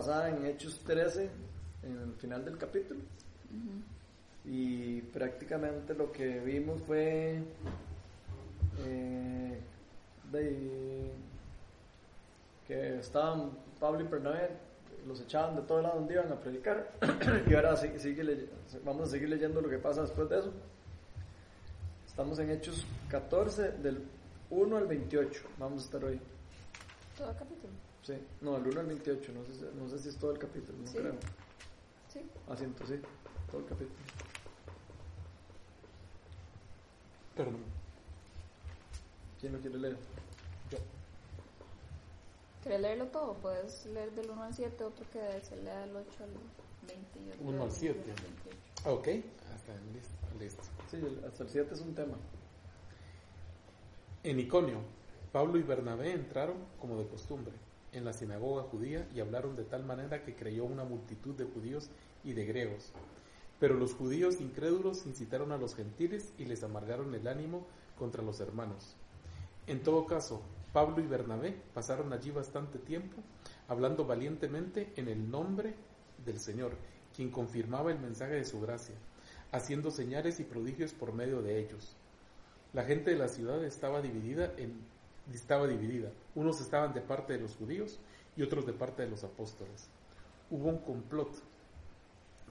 pasada en Hechos 13, en el final del capítulo. Y prácticamente lo que vimos fue eh, de, que estaban Pablo y Bernabé, los echaban de todo lado donde iban a predicar. y ahora sigue, vamos a seguir leyendo lo que pasa después de eso. Estamos en Hechos 14, del 1 al 28. Vamos a estar hoy. ¿Todo capítulo? Sí, no, del 1 al 28. No sé, no sé si es todo el capítulo, no creo. Sí. Asiento, sí, todo el capítulo. Perdón. ¿Quién lo quiere leer? Yo. ¿Quieres leerlo todo? Puedes leer del 1 al 7, otro que se lea del 8 al 20. 1 al 7. Ok, hasta listo. listo. Sí, hasta el 7 es un tema. En Iconio, Pablo y Bernabé entraron, como de costumbre, en la sinagoga judía y hablaron de tal manera que creyó una multitud de judíos y de griegos. Pero los judíos incrédulos incitaron a los gentiles y les amargaron el ánimo contra los hermanos. En todo caso, Pablo y Bernabé pasaron allí bastante tiempo hablando valientemente en el nombre del Señor, quien confirmaba el mensaje de su gracia, haciendo señales y prodigios por medio de ellos. La gente de la ciudad estaba dividida en estaba dividida. Unos estaban de parte de los judíos y otros de parte de los apóstoles. Hubo un complot,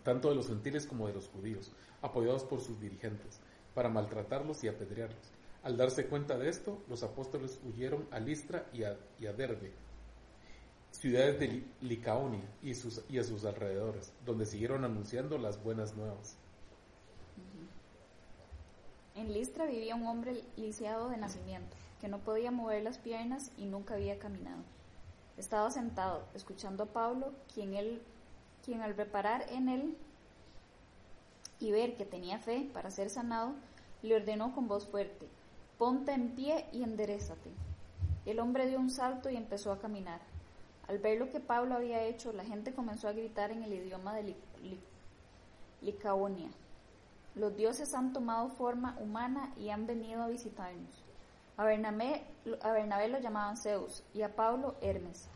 tanto de los gentiles como de los judíos, apoyados por sus dirigentes, para maltratarlos y apedrearlos. Al darse cuenta de esto, los apóstoles huyeron a Listra y a, Derbe, ciudades de Licaonia y, sus, y a sus alrededores, donde siguieron anunciando las buenas nuevas. En Listra vivía un hombre lisiado de nacimiento, que no podía mover las piernas y nunca había caminado. Estaba sentado, escuchando a Pablo, quien, él, quien al reparar en él y ver que tenía fe para ser sanado, le ordenó con voz fuerte, ponte en pie y enderezate. El hombre dio un salto y empezó a caminar. Al ver lo que Pablo había hecho, la gente comenzó a gritar en el idioma de Licaonia. Los dioses han tomado forma humana y han venido a visitarnos. A Bernabé, a Bernabé lo llamaban Zeus y a Pablo Hermes,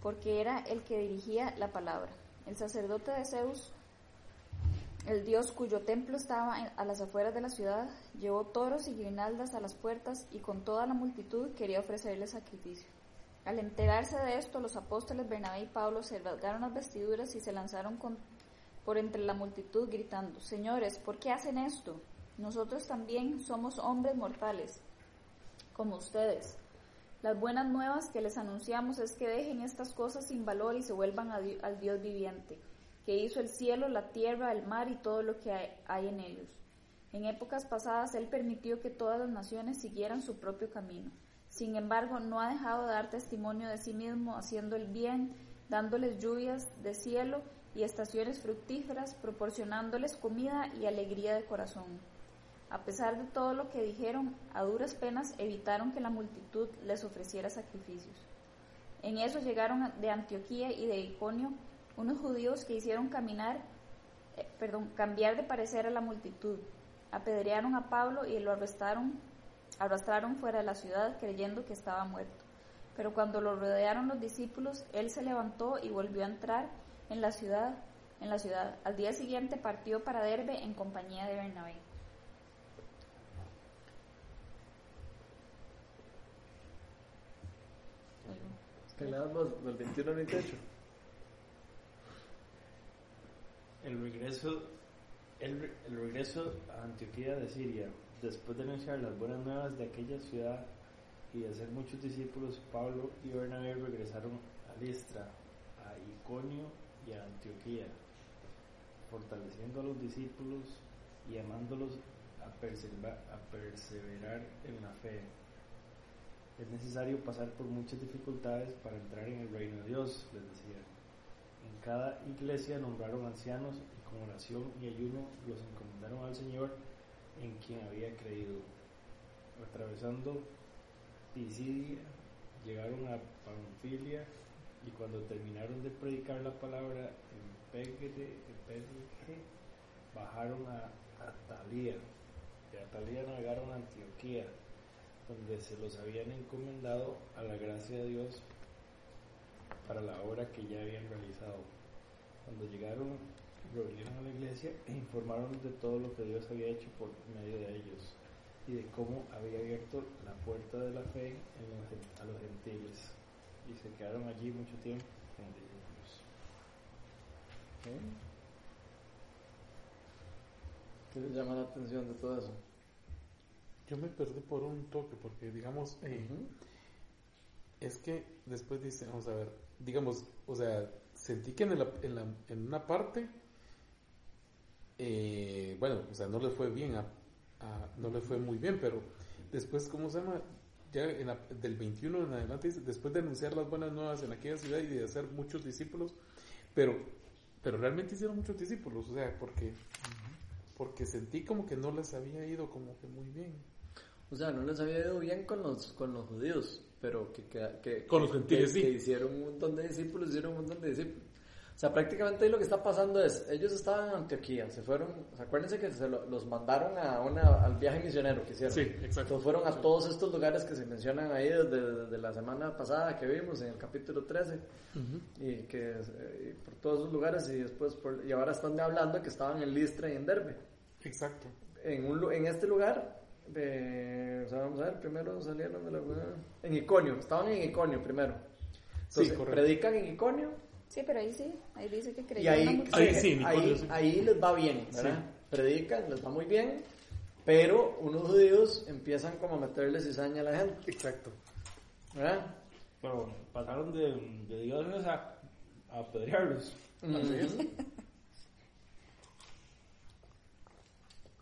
porque era el que dirigía la palabra. El sacerdote de Zeus el dios cuyo templo estaba a las afueras de la ciudad llevó toros y guirnaldas a las puertas y con toda la multitud quería ofrecerle sacrificio. Al enterarse de esto, los apóstoles Bernabé y Pablo se rasgaron las vestiduras y se lanzaron por entre la multitud gritando, Señores, ¿por qué hacen esto? Nosotros también somos hombres mortales, como ustedes. Las buenas nuevas que les anunciamos es que dejen estas cosas sin valor y se vuelvan al Dios viviente que hizo el cielo, la tierra, el mar y todo lo que hay, en ellos. En épocas pasadas Él permitió que todas las naciones siguieran su propio camino. Sin embargo, no ha dejado de dar testimonio de sí mismo, haciendo el bien, dándoles lluvias de cielo y estaciones fructíferas, proporcionándoles comida y alegría de corazón. A pesar de todo lo que dijeron, a duras penas evitaron que la multitud les ofreciera sacrificios. En eso llegaron de Antioquía y de Iconio unos judíos que hicieron caminar, eh, cambiar de parecer a la multitud. Apedrearon a Pablo y lo arrestaron, arrastraron fuera de la ciudad creyendo que estaba muerto. Pero cuando lo rodearon los discípulos, él se levantó y volvió a entrar en la ciudad. En la ciudad. Al día siguiente partió para Derbe en compañía de Bernabé. ¿Qué le del 21 al 28? el regreso, el, regreso a Antioquía de Siria, después de anunciar las buenas nuevas de aquella ciudad y de hacer muchos discípulos, Pablo y Bernabé regresaron a Listra, a Iconio y a Antioquía, fortaleciendo a los discípulos y llamándolos a a perseverar en la fe. Es necesario pasar por muchas dificultades para entrar en el reino de Dios, les decía. En cada iglesia nombraron ancianos y con oración y ayuno los encomendaron al Señor en quien había creído. Atravesando Pisidia, llegaron a Panfilia y cuando terminaron de predicar la palabra en Perge, bajaron a Atalía. De Atalía navegaron a Antioquía, donde se los habían encomendado a la gracia de Dios para la obra que ya habían realizado. Cuando llegaron, reunieron a la iglesia e informaron de todo lo que Dios había hecho por medio de ellos y de cómo había abierto la puerta de la fe a los gentiles. Y se quedaron allí mucho tiempo discípulos. ¿Qué les llama la atención de todo eso? Yo me perdí por un toque, porque digamos, eh, es que después dice, vamos a ver, digamos, o sea, sentí que en, la- en, la- en una parte, eh, bueno, o sea, no le fue bien, a, a- no le fue muy bien, pero después, ¿cómo se llama? Ya en la- del 21 en adelante, dice, después de anunciar las buenas nuevas en aquella ciudad y de hacer muchos discípulos, pero, pero realmente hicieron muchos discípulos, o sea, porque, porque sentí como que no les había ido como que muy bien. O sea, no les había ido bien con los, con los judíos, pero que, que, que- Con los que- gentiles, que sí. hicieron un montón de discípulos, hicieron un montón de discípulos. O sea, prácticamente ahí lo que está pasando es, ellos estaban en Antioquía, se fueron, o sea, acuérdense que se lo- los mandaron a una, al viaje misionero que hicieron. Sí, exacto. Entonces fueron a todos estos lugares que se mencionan ahí desde, desde la semana pasada que vimos en el capítulo 13 y que eh, y por todos esos lugares y después por- y ahora están hablando que estaban en Listra y en Derbe Exacto. en, un, en este lugar, de, o sea, vamos a ver, primero salieron de la en Iconio, estaban en Iconio primero. Entonces, Sí, correcto. predican en Iconio Sí, pero ahí sí, ahí dice que y creyeron ahí, mucho. Ahí sí, ahí, sí. ahí les va bien, ¿verdad? Predican, les va muy bien, pero unos judíos empiezan como a meterle cizaña a la gente, Exacto. ¿verdad? Pero pasaron de, de Dios a, a apedrearlos. Mm.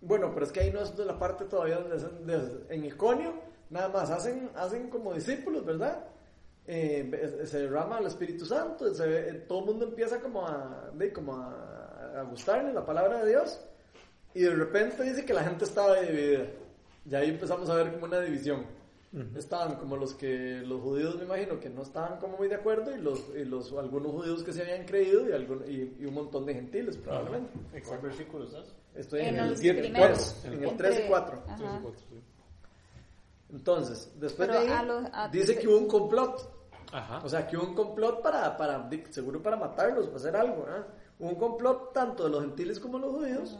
Bueno, pero es que ahí no es de la parte todavía donde hacen- de- en Iconio, nada más hacen, hacen como discípulos, ¿verdad? Eh, se derrama el Espíritu Santo, se eh, todo el mundo empieza como a, de, como a, a gustarle la palabra de Dios, y de repente dice que la gente estaba dividida. Y ahí empezamos a ver como una división. Estaban como los que, los judíos me imagino que no estaban como muy de acuerdo, y los, y los algunos judíos que se habían creído, y, algún- y, y un montón de gentiles probablemente. ¿Cuál versículo estás? Estoy en, En el los 7 y primeros. 4, en el Entre- 3 y 4. Ajá. Tres y cuatro, sí. Entonces, después Pero de ahí, a los- a- dice que hubo un complot. Ajá. O sea, que hubo un complot para, para seguro para matarlos, para hacer algo. Hubo un complot tanto de los gentiles como de los judíos,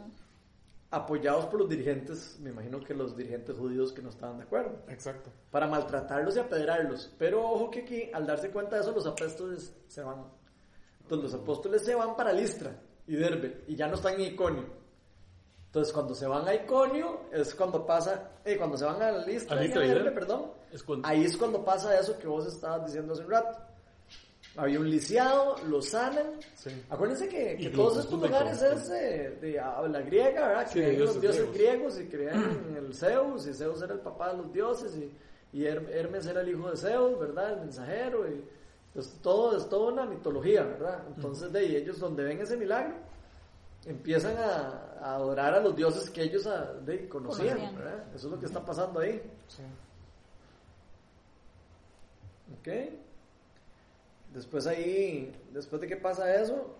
apoyados por los dirigentes, me imagino que los dirigentes judíos que no estaban de acuerdo, Exacto. para maltratarlos y apedrearlos. Pero ojo que aquí, al darse cuenta de eso, los apóstoles se van. Entonces los apóstoles se van para Listra y Derbe, y ya no están en Iconio. Entonces cuando se van a Iconio, es cuando pasa, eh, cuando se van a Listra, A y a Listra y Derbe, Derbe. perdón, Es cuando- ahí es cuando pasa eso que vos estabas diciendo hace un rato. Había un lisiado, lo sanan. Sí. Acuérdense que, que todos estos lugares es de, de habla griega, ¿verdad? Sí, de Creían los dioses dioses griegos y creían en el Zeus, y Zeus era el papá de los dioses, y, y Her- Hermes era el hijo de Zeus, ¿verdad? El mensajero, y pues todo es toda una mitología, ¿verdad? Entonces de ahí ellos donde ven ese milagro, empiezan a, a adorar a los dioses que ellos ah, de- conocían. Eso es lo que está pasando ahí. Sí. ¿Ok? Después ahí, después de que pasa eso,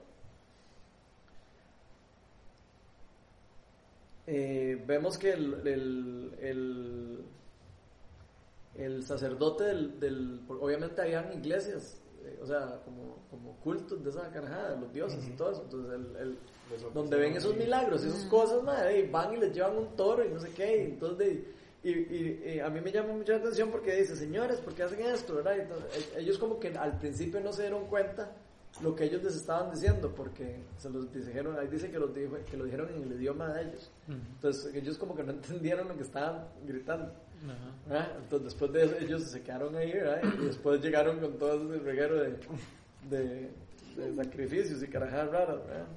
eh, vemos que el, el, el, el sacerdote del, del- obviamente habían iglesias, o sea, como, como cultos de esa carajada, de los dioses y todo eso, entonces el, el- donde ven esos milagros, esas cosas, madre, y van y les llevan un toro y no sé qué, y entonces de- y, y- y a mí me llama mucha atención porque dice, señores, ¿por qué hacen esto? ¿verdad? Y entonces, e- ellos como que al principio no se dieron cuenta lo que ellos les estaban diciendo, porque se los dijeron, ahí dice que, los dijo, que lo dijeron en el idioma de ellos. Entonces ellos como que no entendieron lo que estaban gritando. ¿Verdad? Entonces después de eso ellos se quedaron ahí, ¿verdad? Y después llegaron con todo ese reguero de, de, de sacrificios y carajadas raras, ¿verdad?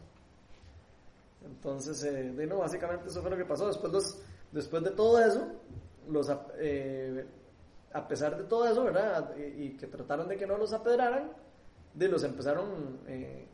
Entonces, eh, de, básicamente eso fue lo que pasó. Después, los, después de todo eso, los, eh, a pesar de todo eso, ¿verdad? Y, y que trataron de que no los apedraran, de los empezaron, eh,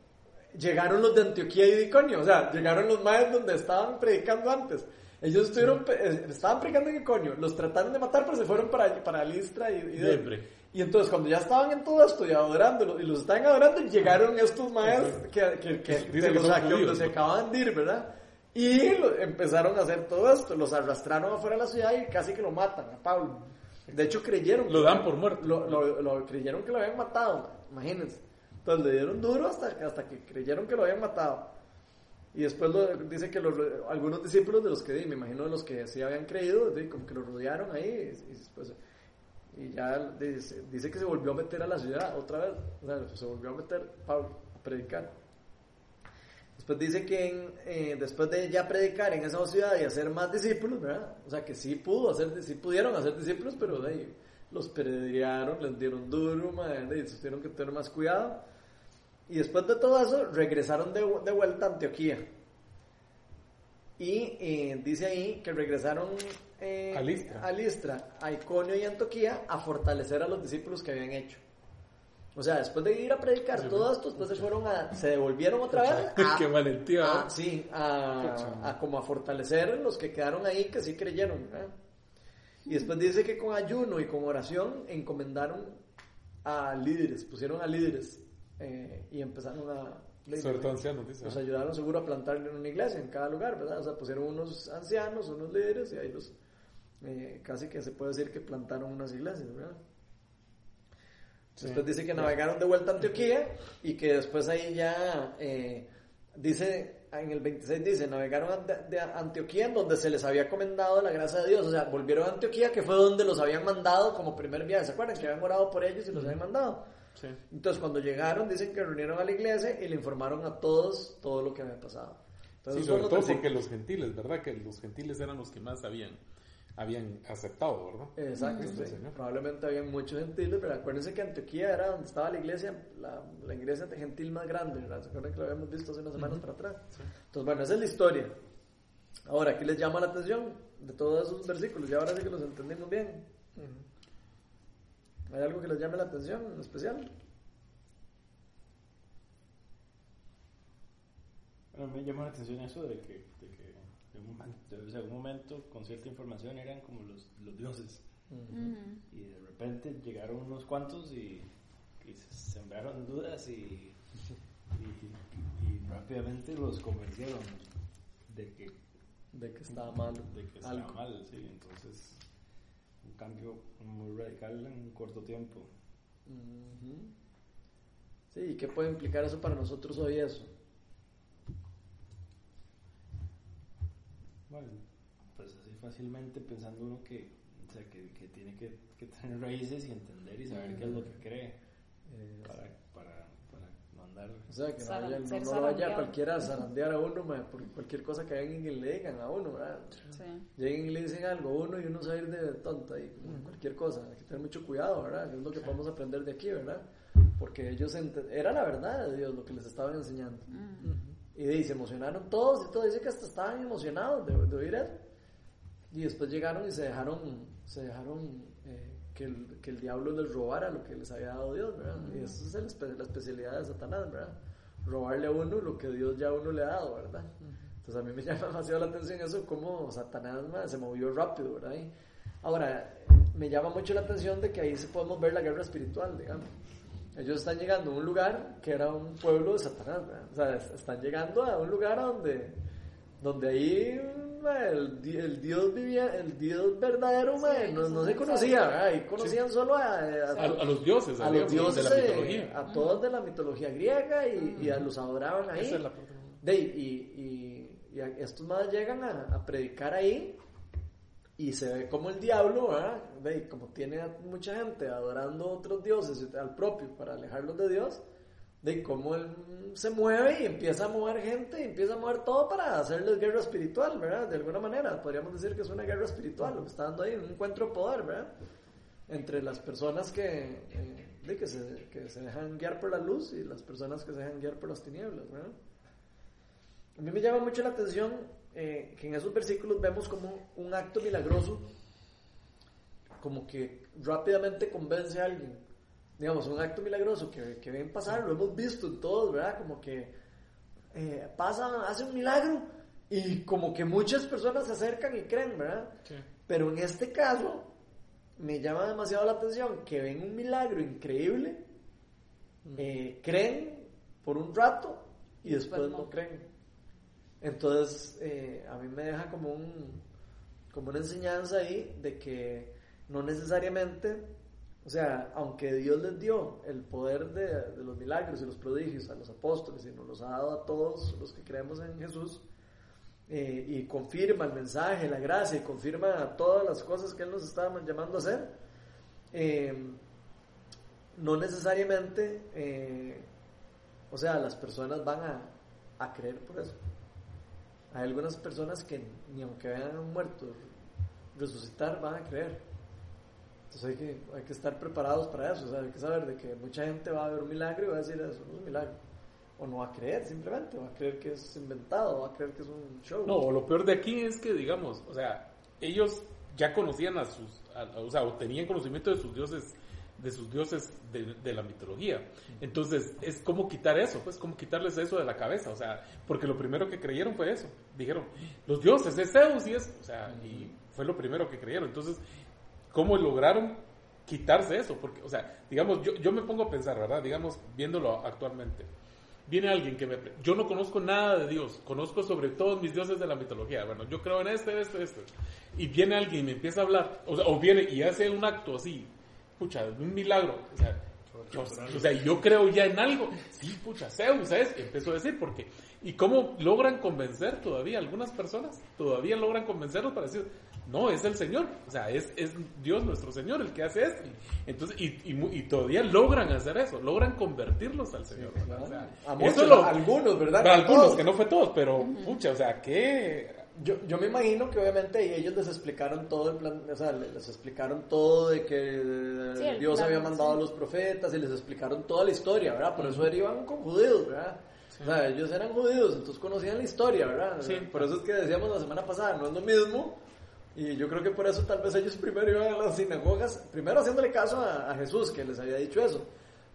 llegaron los de Antioquía y de Iconio, o sea, llegaron los maes donde estaban predicando antes. Ellos estuvieron, eh, estaban predicando en Iconio, los trataron de matar, pero se fueron para, para Listra y, y. Derbe. Y entonces cuando ya estaban en todo esto y adorándolo, y los estaban adorando, llegaron estos maes que, que, que, que los se ¿no? acababan de ir, ¿verdad? Y lo- empezaron a hacer todo esto, los arrastraron afuera de la ciudad y casi que lo matan a Pablo. De hecho creyeron Lo dan por muerto. Lo, lo- lo- creyeron que lo habían matado, ma, imagínense. Entonces le dieron duro hasta, hasta que creyeron que lo habían matado. Y después dice que los, algunos discípulos de los que me imagino de los que sí habían creído, como que lo rodearon ahí y, y y ya dice, dice que se volvió a meter a la ciudad otra vez, o sea, se volvió a meter Pablo a predicar. Después dice que eh, después de ya predicar en esa ciudad y hacer más discípulos. O sea que sí pudo hacer, sí pudieron hacer discípulos, pero ahí, los pedrearon, les dieron duro, madre, se tuvieron que tener más cuidado. Y después de todo eso, regresaron de, de vuelta a Antioquía. Y eh, dice ahí que regresaron eh, A Listra. a Listra, a Iconio y Antioquía a fortalecer a los discípulos que habían hecho. O sea, después de ir a predicar Sí, todo esto, después se fueron a, se devolvieron otra vez a, Qué valentía. a- ¿eh? sí, a, a como a fortalecer los que quedaron ahí que sí creyeron. ¿verdad? Y después dice que con ayuno y con oración encomendaron a líderes, pusieron a líderes eh, y empezaron a... Sobre todo ancianos, dice. Los ayudaron seguro a plantar una iglesia en cada lugar, ¿verdad? O sea, pusieron unos ancianos, unos líderes y ahí los... eh, casi que se puede decir que plantaron unas iglesias, ¿verdad? Sí. Después dice que navegaron de vuelta a Antioquía y que después ahí ya eh, dice, en el 26 dice, navegaron de Antioquía en donde se les había comendado la gracia de Dios, o sea, volvieron a Antioquía que fue donde los habían mandado como primer viaje, ¿se acuerdan? Que habían orado por ellos y los habían mandado. Sí. Entonces cuando llegaron dicen que reunieron a la iglesia y le informaron a todos todo lo que había pasado. Entonces, Sí, sobre todo porque los gentiles, ¿verdad? Que los gentiles eran los que más habían, habían aceptado, ¿verdad? Exacto, Cristo, sí. Señor. probablemente había muchos gentiles, pero acuérdense que Antioquía era donde estaba la iglesia, la, la iglesia de gentil más grande, ¿verdad? ¿Se acuerdan que lo habíamos visto hace unas semanas para atrás? Entonces, bueno, esa es la historia. Ahora, ¿qué les llama la atención de todos esos versículos? Ya ahora sí que los entendimos bien. ¿Hay algo que les llame la atención en especial? Bueno, me llama la atención eso de que, de que de un, de- o sea, un momento con cierta información eran como los, los dioses. Ujú. Y de repente llegaron unos cuantos y, y se sembraron dudas y, y, y rápidamente los convencieron de que, De que estaba malo. de que estaba algo. mal. Sí, entonces, un cambio muy radical en un corto tiempo. Sí, ¿y qué puede implicar eso para nosotros hoy eso? Bueno, pues así fácilmente pensando uno que, o sea, que, que tiene que, que tener raíces y entender y saber qué es lo que cree Eh, para, para, andar. O sea, que no, Zara- vaya, no, no lo vaya cualquiera a zarandear a uno ma, por cualquier cosa que vengan y le digan a uno, ¿verdad? Sí. Lleguen y le dicen algo a uno y uno se va a ir de tonta y cualquier cosa. Hay que tener mucho cuidado, ¿verdad? Es lo que podemos aprender de aquí, ¿verdad? Porque ellos era la verdad de Dios lo que les estaban enseñando. Y, de ahí se emocionaron todos y todo. Dice que hasta estaban emocionados de, de oír eso. Y después llegaron y se dejaron, se dejaron que, el, que el diablo les robara lo que les había dado Dios, ¿verdad? Y eso es el la especialidad de Satanás, ¿verdad? Robarle a uno lo que Dios ya a uno le ha dado, ¿verdad? Entonces a mí me llama demasiado la atención eso, cómo Satanás ma, se movió rápido, ¿verdad? Y ahora, me llama mucho la atención de que ahí se podemos ver la guerra espiritual, digamos. Ellos están llegando a un lugar que era un pueblo de Satanás, ¿verdad? O sea, es- están llegando a un lugar donde, donde ahí el, di- el Dios vivía, el Dios verdadero, ma, Sí, no, no no se conocía. Y conocían solo a, a- A, a los dioses, a los de dioses, la eh, mitología. a todos de la mitología griega y, y a los adoraban ahí. Esa es la parte. De, y, y, y a- estos más llegan a, a predicar ahí y se ve como el diablo, ¿verdad? De, como tiene a mucha gente adorando a otros dioses al propio para alejarlos de Dios, de cómo él se mueve y empieza a mover gente y empieza a mover todo para hacerles guerra espiritual, ¿verdad? De alguna manera, podríamos decir que es una guerra espiritual, lo que está dando ahí, un encuentro de poder, ¿verdad? Entre las personas que, eh, que, se, que se dejan guiar por la luz y las personas que se dejan guiar por las tinieblas, ¿verdad? A mí me llama mucho la atención eh, que en esos versículos vemos como un acto milagroso, como que rápidamente convence a alguien. Digamos, un acto milagroso que, que ven pasar, lo hemos visto en todos, ¿verdad? Como que eh, pasa, hace un milagro y como que muchas personas se acercan y creen, ¿verdad? Sí. Pero en este caso, me llama demasiado la atención que ven un milagro increíble, eh, creen por un rato y después Después no no. creen. Entonces, eh, a mí me deja como, un, como una enseñanza ahí de que no necesariamente O sea, aunque Dios les dio el poder de, los milagros y los prodigios a los apóstoles y nos los ha dado a todos los que creemos en Jesús, eh, y confirma el mensaje, la gracia, y confirma todas las cosas que Él nos está llamando a hacer, eh, no necesariamente, eh, o sea, las personas van a, a creer por eso. Hay algunas personas que ni aunque vean muerto resucitar van a creer. Entonces hay que, hay que estar preparados para eso. O sea, hay que saber de que mucha gente va a ver un milagro y va a decir eso no es un milagro. O no va a creer simplemente, va a creer que es inventado, va a creer que es un show. No, lo peor de aquí es que, digamos, o sea, ellos ya conocían a sus, a- o sea, o tenían conocimiento de sus dioses, de sus dioses de, de la mitología. Entonces, es como quitar eso, pues, como quitarles eso de la cabeza, o sea, porque lo primero que creyeron fue eso. Dijeron, los dioses es Zeus y es, o sea, y fue lo primero que creyeron. Entonces, ¿cómo lograron quitarse eso? Porque, o sea, digamos, yo, yo me pongo a pensar, ¿verdad? Digamos, viéndolo actualmente. Viene alguien que me... Yo no conozco nada de Dios, conozco sobre todos mis dioses de la mitología. Bueno, yo creo en este, este, este. Y viene alguien y me empieza a hablar, o, sea, o viene y hace un acto así, pucha, un milagro. O sea, o sea, yo creo ya en algo. Sí, pucha, Zeus es, empezó a decir, porque... ¿Y cómo logran convencer todavía algunas personas? Todavía logran convencerlos para decir, no, es el Señor. O sea, es, es Dios nuestro Señor el que hace esto. Entonces, y, y, mu- y todavía logran hacer eso, logran convertirlos al Señor. O sea, a eso lo- algunos, ¿verdad? para No algunos, todos. que no fue todos, pero, pucha, o sea, que... Yo, yo me imagino que obviamente ellos les explicaron todo el plan, o sea, les les explicaron todo de que Sí, Dios plan, había mandado sí. a los profetas y les explicaron toda la historia, ¿verdad? Por eso iban con judíos, ¿verdad? O sea, ellos eran judíos, entonces conocían la historia, ¿verdad? Sí. Por eso es que decíamos la semana pasada, no es lo mismo. Y yo creo que por eso tal vez ellos primero iban a las sinagogas, primero haciéndole caso a, a Jesús, que les había dicho eso.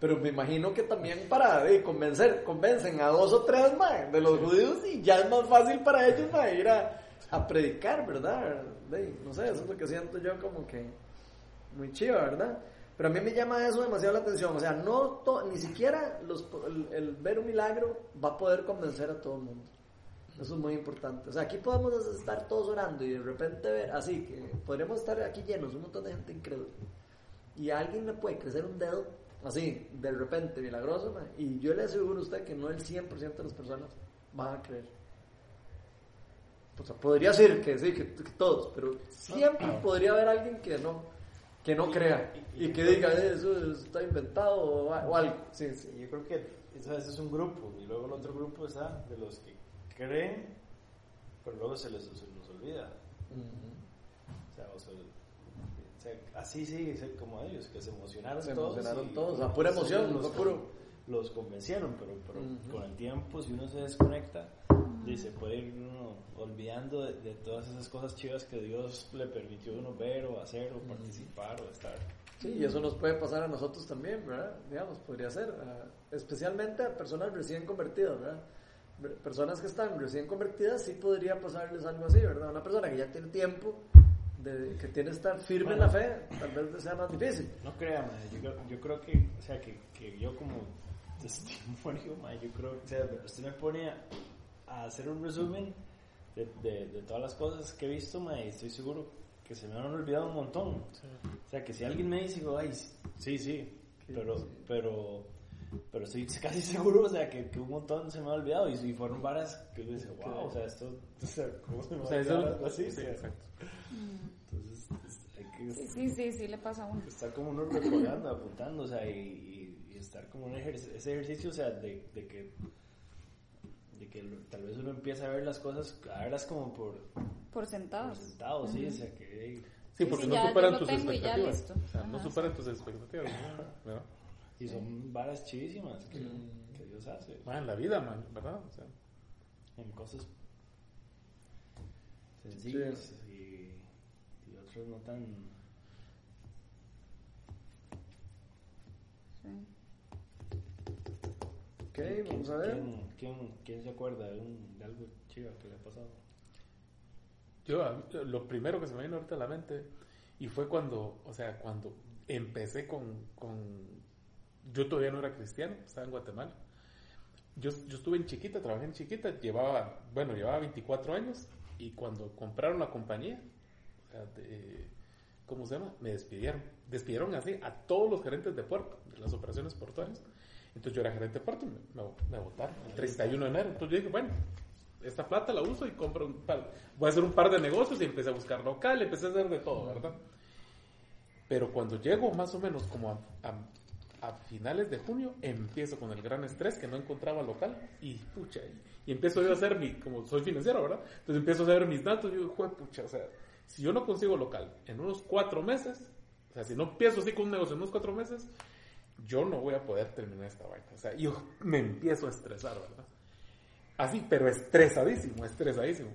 Pero me imagino que también para eh, convencer, convencen a dos o tres mae, de los judíos y ya es más fácil para ellos mae, ir a, a predicar, ¿verdad? De- no sé, eso es lo que siento yo como que muy chiva, ¿verdad? Pero a mí me llama eso demasiado la atención. O sea, no to- ni siquiera los, el, el ver un milagro va a poder convencer a todo el mundo. Eso es muy importante. O sea, aquí podemos estar todos orando y de repente ver, así que podríamos estar aquí llenos, un montón de gente incrédula. Y a alguien le puede crecer un dedo, así, de repente, milagroso, y yo le aseguro a usted que no el 100% de las personas van a creer. O sea, podría ser que sí, que, que todos, pero siempre podría haber alguien que no, que no crea y que diga, "Eh, eso está inventado o, o algo. Sí, sí. Yo creo que eso, ese es un grupo y luego el otro grupo está de los que creen, pero luego se les, se les olvida. O sea, o sea, o sea, así sí, sí, como ellos, que se emocionaron Se todos. emocionaron todos, a pura emoción, los, puro- los convencieron, pero, pero Ujú. con el tiempo, si uno se desconecta, y se puede ir uno olvidando de, de todas esas cosas chivas que Dios le permitió a uno ver o hacer o participar o estar. Sí, y eso nos puede pasar a nosotros también, ¿verdad? Digamos, podría ser, ah, especialmente a personas recién convertidas, ¿verdad? Ver- Personas que están recién convertidas sí podría pasarles algo así, ¿verdad? Una persona que ya tiene tiempo, de, que tiene que estar firme en la fe, tal vez sea más difícil. No crea, madre, yo, creo- yo creo que, o sea, que, que yo como testimonio, madre, yo creo, o sea, usted me pone a, a hacer un resumen de, de, de todas las cosas que he visto, madre, y estoy seguro que se me han olvidado un montón. O sea, que si alguien me dice, digo, ay, sí, sí, pero, pero, pero estoy casi seguro, o sea, que, que un montón se me ha olvidado y, y fueron varas que uno dice, wow, o sea, esto, o sea, ¿cómo se me O va sea, a eso, olvidar algo así? sí, O sea, exacto. Entonces, es- hay que Sí, sí, sí, sí le pasa a uno. estar como uno recordando, apuntando, o sea, y, y- y estar como un ejercicio, ese ejercicio, o sea, de, de que de que lo- tal vez uno empieza a ver las cosas, a verlas como por, Por por sentados. sentado, sí, o sea, que Sí, porque sí, no superan tus tengo y ya expectativas. listo. O sea, no superan tus expectativas. ¿verdad? Y son varas chivísimas que, que Dios hace Ah, en la vida, man, ¿verdad? O sea, en cosas sencillas y, y otras no tan Sí. Ok, vamos a ver. ¿quién, quién, quién se acuerda de, un, de algo chiva que le ha pasado? yo, lo primero que se me vino ahorita a la mente, y fue cuando, o sea, cuando empecé con, con yo todavía no era cristiano, estaba en Guatemala. Yo, yo estuve en Chiquita, trabajé en Chiquita, llevaba, bueno, llevaba 24 años, y cuando compraron la compañía, o sea, de- ¿cómo se llama? Me despidieron. Despidieron así a todos los gerentes de puerto, de las operaciones portuarias. Entonces yo era gerente de puerto, me, me, votaron el 31 de enero. Entonces yo dije, bueno, esta plata la uso y compro un par, voy a hacer un par de negocios y empecé a buscar local, empecé a hacer de todo, ¿verdad? Pero cuando llego más o menos como a, a, a finales de junio, empiezo con el gran estrés que no encontraba local y pucha, y, y empiezo yo a hacer mi, como soy financiero, ¿verdad? Entonces empiezo a hacer mis datos y digo, "Jue pucha, o sea, si yo no consigo local en unos cuatro meses, o sea, si no empiezo así con un negocio en unos cuatro meses, yo no voy a poder terminar esta vaina. O sea, yo me empiezo a estresar, ¿verdad? Así, pero estresadísimo, estresadísimo.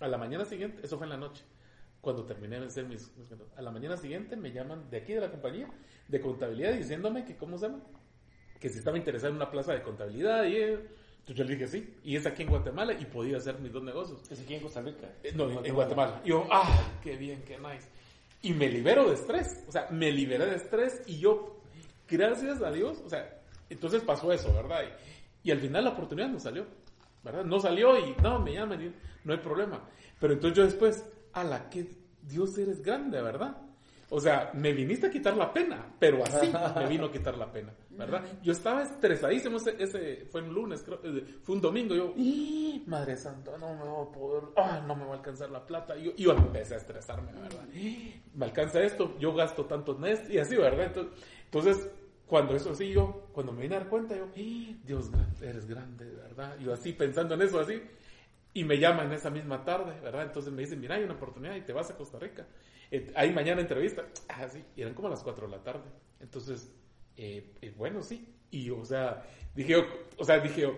A la mañana siguiente, eso fue en la noche, cuando terminé de hacer mis, mis A la mañana siguiente me llaman de aquí de la compañía, de contabilidad, diciéndome que, ¿cómo se llama? Que si estaba interesado en una plaza de contabilidad y... eh, entonces yo le dije sí, y es aquí en Guatemala y podía hacer mis dos negocios. Es aquí en Costa Rica. Eh, No, en Guatemala. Y yo, ah, qué bien, qué nice. Y me libero de estrés. O sea, me liberé de estrés y yo, gracias a Dios, o sea, entonces pasó eso, ¿verdad? Y, y al final la oportunidad no salió, ¿verdad? No salió y no, me llaman y no hay problema. Pero entonces yo después, a la que Dios eres grande, ¿verdad? O sea, me viniste a quitar la pena, pero así me vino a quitar la pena, ¿verdad? Yo estaba estresadísimo, ese, ese fue un lunes, creo, eh, fue un domingo, yo, ¡Ih, Madre Santa, no me voy a poder, ah, no me va a alcanzar la plata, y yo, yo empecé a estresarme, ¿verdad? ¡Ih, Me alcanza esto, yo gasto tantos meses, y así, ¿verdad? Entonces, entonces, cuando eso así, yo, cuando me vine a dar cuenta, yo, ¡Ih, Dios, eres grande, ¿verdad? Yo así, pensando en eso, así, y me llaman esa misma tarde, ¿verdad? Entonces me dicen, mira, hay una oportunidad y te vas a Costa Rica. Eh, hay mañana entrevista. Ah, sí, y eran como a las 4 de la tarde. Entonces, eh, eh, bueno, sí. Y, o sea, dije, o sea, dije,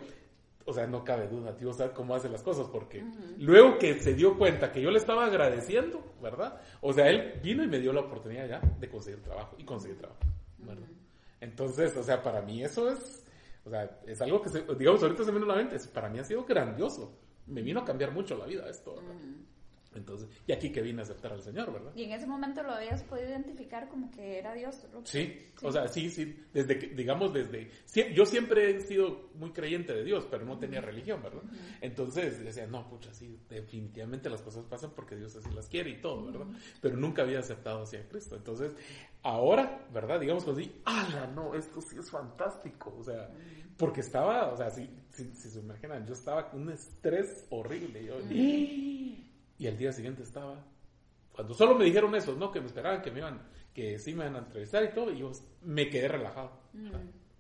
o sea, no cabe duda, Dios sabe cómo hace las cosas, porque luego que se dio cuenta que yo le estaba agradeciendo, ¿verdad? O sea, él vino y me dio la oportunidad ya de conseguir trabajo, y conseguir trabajo, ¿verdad? Entonces, o sea, para mí eso es, o sea, es algo que, se, digamos, ahorita se me viene a la mente, para mí ha sido grandioso. Me vino a cambiar mucho la vida esto, ¿verdad? Entonces, y aquí que vine a aceptar al Señor, ¿verdad? Y en ese momento lo habías podido identificar como que era Dios. ¿no? Sí, o sea, sí, sí, desde que, digamos, desde, yo siempre he sido muy creyente de Dios, pero no tenía religión, ¿verdad? Entonces decía, no, pucha, sí, definitivamente las cosas pasan porque Dios así las quiere y todo, ¿verdad? Pero nunca había aceptado así a Cristo. Entonces, ahora, ¿verdad? Digamos así, ¡ala, no, esto sí es fantástico! O sea, porque estaba, o sea, si, si, si se imaginan, yo estaba con un estrés horrible. Yo, y al día siguiente estaba cuando solo me dijeron eso, no, que me esperaban, que me iban, que sí me iban a entrevistar y todo, y yo me quedé relajado.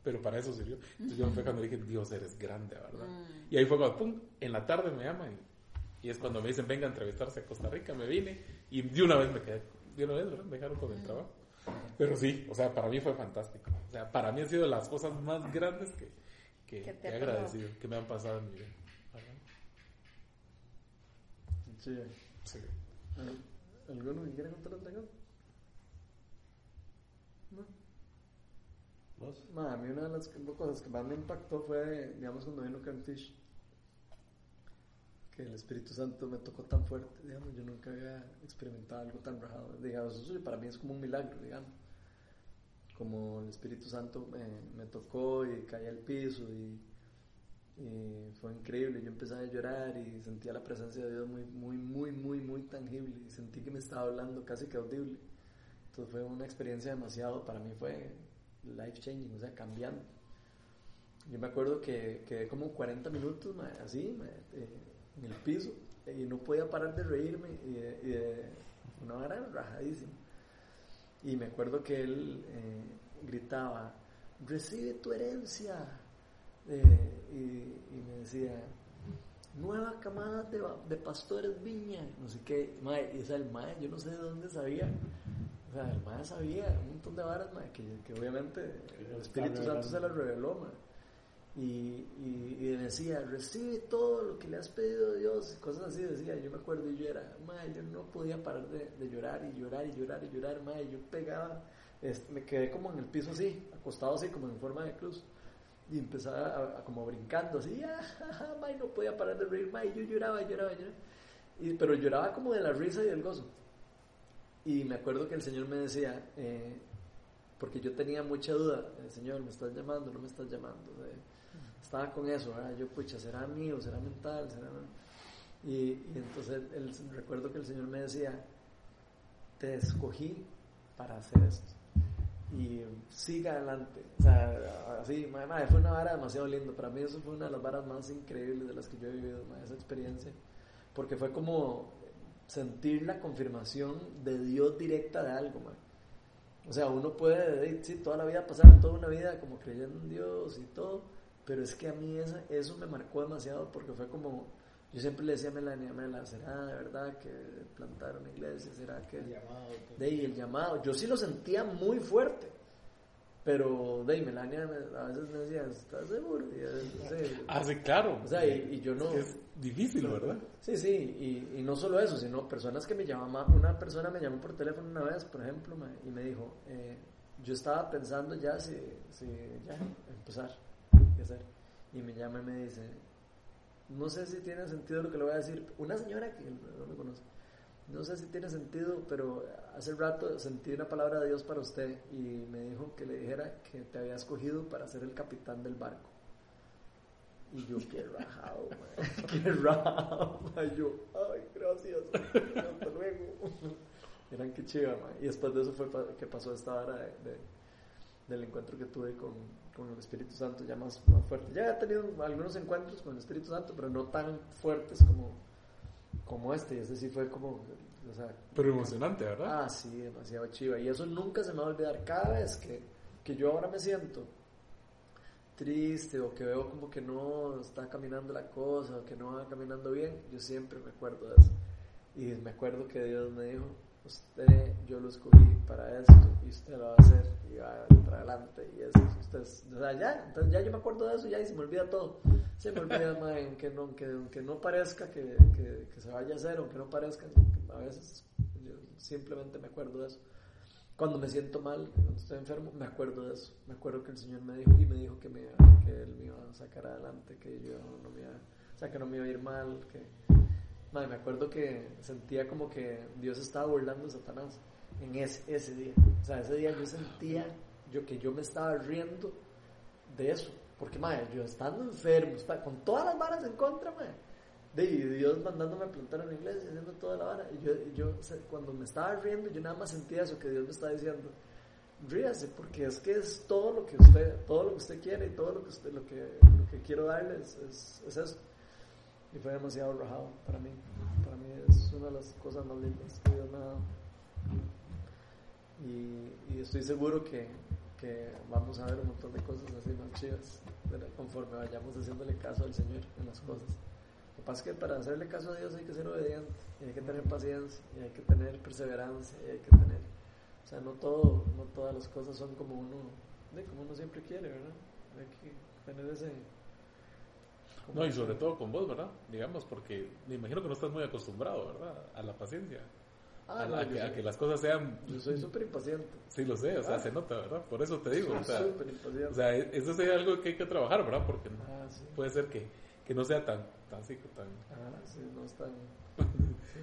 Pero para eso sirvió. Entonces yo fue cuando dije, Dios, eres grande, ¿verdad? Y ahí fue cuando, pum, en la tarde me llaman y, y es cuando me dicen, venga a entrevistarse a Costa Rica, me vine y de una vez me quedé, de una vez, ¿verdad? Me dejaron con el trabajo. Pero sí, o sea, para mí fue fantástico. O sea, para mí han sido las cosas más grandes que, que, Que he agradecido, que me han pasado en mi vida. Sí. Sí. ¿Alguno que quiera contar otra cosa? No. ¿Vos? A mí una de las cosas que más me impactó fue, digamos, cuando vino Karen Fish. Que el Espíritu Santo me tocó tan fuerte, digamos, yo nunca había experimentado algo tan rajado. Digamos, eso para mí es como un milagro, digamos. Como el Espíritu Santo me, me tocó y caí al piso y, fue increíble. Yo empecé a llorar y sentía la presencia de Dios muy, muy, muy, muy, muy tangible y sentí que me estaba hablando casi que audible. Entonces fue una experiencia demasiado, para mí fue life changing, o sea, cambiando. Yo me acuerdo que quedé como 40 minutos ma, así, eh, en el piso, y no podía parar de reírme, y, y una hora rajadísima. Y me acuerdo que él eh, gritaba, recibe tu herencia, eh, y, y me decía, nueva camada de, de pastores viña, no sé qué, mae, y o sea, el mae, yo no sé de dónde sabía, o sea, el mae sabía un montón de varas, mae, que, que obviamente el Espíritu Santo se las reveló, mae. Y, y, y decía, recibe todo lo que le has pedido a Dios, cosas así decía, yo me acuerdo y yo era, mae, yo no podía parar de, llorar y llorar y llorar y llorar, mae, yo pegaba, me quedé como en el piso así, acostado así, como en forma de cruz y empezaba a, como brincando así, ah, no podía parar de reír, ma, y yo lloraba, lloraba, lloraba, y, pero lloraba como de la risa y del gozo. Y me acuerdo que el Señor me decía, eh, porque yo tenía mucha duda, el Señor, ¿me estás llamando? ¿No me estás llamando? Sea, estaba con eso, ¿verdad? yo, pucha, ¿será mío? ¿Será mental? ¿Será no?". Y, y entonces el- recuerdo que el Señor me decía, te escogí para hacer esto. Y siga adelante. O sea, así, mae, fue una vara demasiado lindo. Para mí eso fue una de las varas más increíbles de las que yo he vivido, mae, esa experiencia. Porque fue como sentir la confirmación de Dios directa de algo, mae. O sea, uno puede, sí, toda la vida pasar toda una vida como creyendo en Dios y todo, pero es que a mí esa, eso me marcó demasiado porque fue como, yo siempre le decía a Melania, Mela, ¿será de verdad que plantar una iglesia? ¿Será que... El llamado. De ahí, el llamado. Yo sí lo sentía muy fuerte. Pero de ahí, Melania me- a veces me decía, ¿estás seguro? Y, sí. Ah, sí, claro. O sea, y, y yo no... Es difícil, ¿verdad? Sí, sí, y, y no solo eso, sino personas que me llaman, una persona me llamó por teléfono una vez, por ejemplo, y me dijo, eh, yo estaba pensando ya si, si ya empezar, qué hacer, y me llama y me dice, no sé si tiene sentido lo que le voy a decir, una señora que no me conoce, no sé si tiene sentido, pero hace rato sentí una palabra de Dios para usted y me dijo que le dijera que te había escogido para ser el capitán del barco. Y yo, qué rajado, man. Qué rajado, man. Yo, ay, gracias. Hasta luego. Miran qué chiva, man. Y después de eso fue que pasó esta hora de, de- del encuentro que tuve con, con el Espíritu Santo, ya más, más fuerte. Ya he tenido algunos encuentros con el Espíritu Santo, pero no tan fuertes como, como este. Y este sí fue como, o sea, Pero emocionante, ¿verdad? Ah, sí, demasiado chiva. Y eso nunca se me va a olvidar. Cada vez que, que yo ahora me siento triste o que veo como que no está caminando la cosa o que no va caminando bien, yo siempre me acuerdo de eso. Y me acuerdo que Dios me dijo, usted, yo lo escogí para esto y usted lo va a hacer y va para adelante y eso, usted, ya, entonces ya yo me acuerdo de eso ya y se me olvida todo. Se me olvida, aunque no, aunque, aunque no parezca que, que, que se vaya a hacer, aunque no parezca, a veces simplemente me acuerdo de eso. Cuando me siento mal, cuando estoy enfermo, me acuerdo de eso. Me acuerdo que el Señor me dijo y me dijo que, me, que Él me iba a sacar adelante, que yo no me iba, o sea, que no me iba a ir mal, que... Madre, me acuerdo que sentía como que Dios estaba burlando de Satanás en ese, ese día. O sea, ese día yo sentía yo, que yo me estaba riendo de eso. Porque, madre, yo estando enfermo, con todas las varas en contra, madre, de Dios mandándome a plantar en la iglesia, haciendo toda la vara. Y yo, yo cuando me estaba riendo, yo nada más sentía eso que Dios me estaba diciendo. Ríase, porque es que es todo lo que usted, todo lo que usted quiere y todo lo que usted, lo que, lo que quiero darle es, es, es eso. Y fue demasiado rajado para mí. Para mí es una de las cosas más lindas que Dios me ha dado. Y, y estoy seguro que, que vamos a ver un montón de cosas así más chidas conforme vayamos haciéndole caso al Señor en las cosas. Lo que pasa es que para hacerle caso a Dios hay que ser obediente, y hay que tener paciencia, y hay que tener perseverancia, y hay que tener. O sea, no, todo, no todas las cosas son como uno, como uno siempre quiere, ¿verdad? Hay que tener ese. No, y sobre todo con vos, ¿verdad? Digamos, porque me imagino que no estás muy acostumbrado, ¿verdad? A la paciencia. Ah, a, no, a que, a soy- que las cosas sean... Yo soy súper impaciente. Sí, lo sé, o sea, Ah. se nota, ¿verdad? Por eso te digo, o sea, Súper impaciente. o sea, e- eso es algo que hay que trabajar, ¿verdad? Porque ah, sí. puede ser que, que no sea tan, tan, así, tan... Ah, sí, no es tan. sí.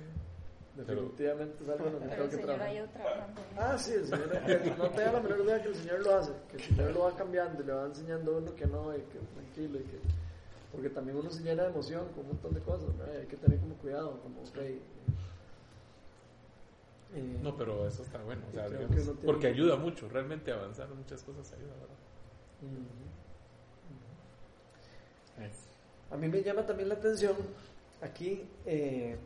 Definitivamente es algo en lo que Pero tengo el que Señor ha trabajar. ido trabajando. Ah, sí, el Señor, no tenga la menor duda que el Señor lo hace, que el Señor lo va cambiando y le va enseñando a uno que no, y que tranquilo, y que. Porque también uno se llena de emoción con un montón de cosas, ¿no? Y hay que tener como cuidado, como, ok. eh, No, pero eso está bueno, o sea, digamos, tiene- porque ayuda mucho, realmente avanzar muchas cosas ayuda, ¿verdad? A mí me llama también la atención aquí eh,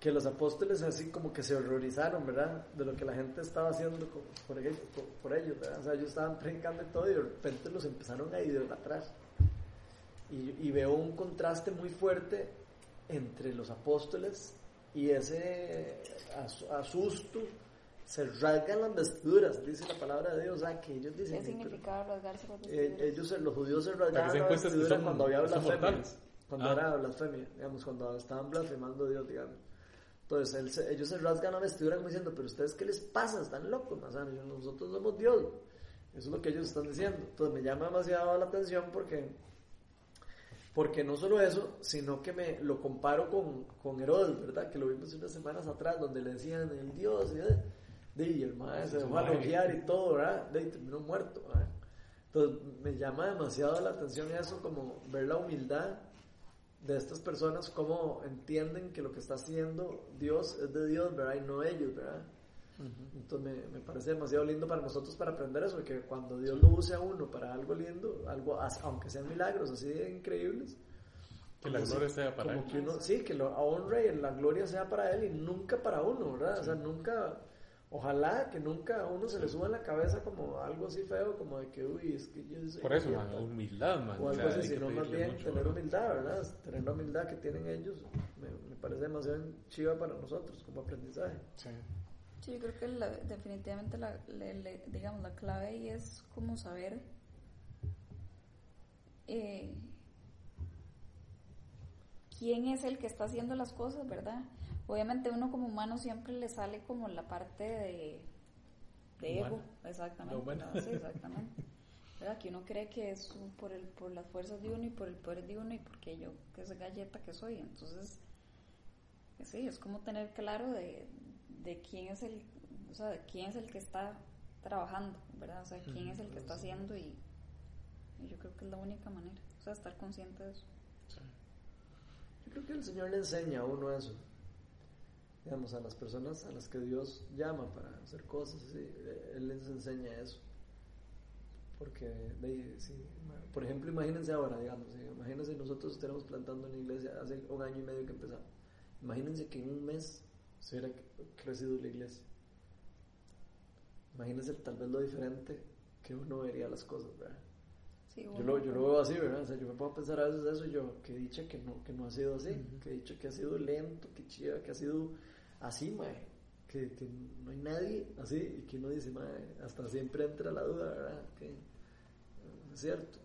que los apóstoles así como que se horrorizaron, ¿verdad? De lo que la gente estaba haciendo por ellos, por, por ellos, ¿verdad? O sea, ellos estaban predicando y todo y de repente los empezaron a idolatrar. Y, y veo un contraste muy fuerte entre los apóstoles y ese as- asusto. Se rasgan las vestiduras, dice la palabra de Dios. Sea, que ellos dicen... ¿Qué significaba rasgarse los Eh, vestidos? ellos, los judíos se rasgaban se den la cuenta que vestidura son- cuando había blasfemia. Cuando Ah. era blasfemia, digamos, cuando estaban blasfemando a Dios, digamos. Entonces él se- ellos se rasgan la vestidura como diciendo, pero ustedes qué les pasa, están locos, más nosotros somos Dios. Eso es lo que ellos están diciendo. Entonces me llama demasiado la atención porque, porque no solo eso, sino que me lo comparo con, con Herodes, ¿verdad? Que lo vimos unas semanas atrás, donde le decían el Dios, y, y el maestro se dejó arrojear y todo, ¿verdad? De, y terminó muerto, ¿verdad? Entonces me llama demasiado la atención eso, como ver la humildad de estas personas, cómo entienden que lo que está haciendo Dios es de Dios, ¿verdad? Y no ellos, ¿verdad? Entonces me, me parece demasiado lindo para nosotros para aprender eso, que cuando Dios lo use a uno para algo lindo, algo aunque sean milagros así de increíbles, Que la gloria si- sea para él. que uno, sí, que lo honre y la gloria sea para él y nunca para uno, ¿verdad? O sea, nunca, ojalá que nunca a uno se le suba en la cabeza como algo así feo, como de que, uy, es que yo soy Por eso, idiota". man, humildad, man. o o algo sea, así, sino más bien mucho, tener humildad, ¿verdad? Tener la humildad que tienen ellos me, me parece demasiado chiva para nosotros como aprendizaje. Sí. Sí, yo creo que la- definitivamente la, le- le- digamos, la clave ahí es como saber eh, quién es el que está haciendo las cosas, ¿verdad? Obviamente uno como humano siempre le sale como la parte de, de ego, exactamente, humana. ¿verdad? Sí, exactamente. ¿Verdad? Que uno cree que es por, el, por las fuerzas de uno y por el poder de uno y porque yo, que es galleta que soy. Entonces, eh, sí, es como tener claro de, de quién es el, o sea, de quién es el que está trabajando, ¿verdad? O sea, quién es el que está haciendo y, y yo creo que es la única manera, o sea, estar consciente de eso. Sí. Yo creo que el Señor le enseña a uno eso. Digamos, a las personas a las que Dios llama para hacer cosas, sí, Él les enseña eso. Porque, de sí, por ejemplo, imagínense ahora, digamos, imagínense nosotros estaremos plantando una iglesia hace un año y medio que empezamos. Imagínense que en un mes se hubiera crecido la iglesia. Imagínense tal vez lo diferente que uno vería las cosas, ¿verdad? Sí, Yo uno- lo, yo lo veo así, ¿verdad? O sea, yo me puedo pensar a veces eso y yo, que dicha que no, que no ha sido así, que dicha que ha sido lento, que chiva, que ha sido así, mae, que, que no hay nadie así y que uno dice, mae, hasta siempre entra la duda, ¿verdad? Que eh, es cierto.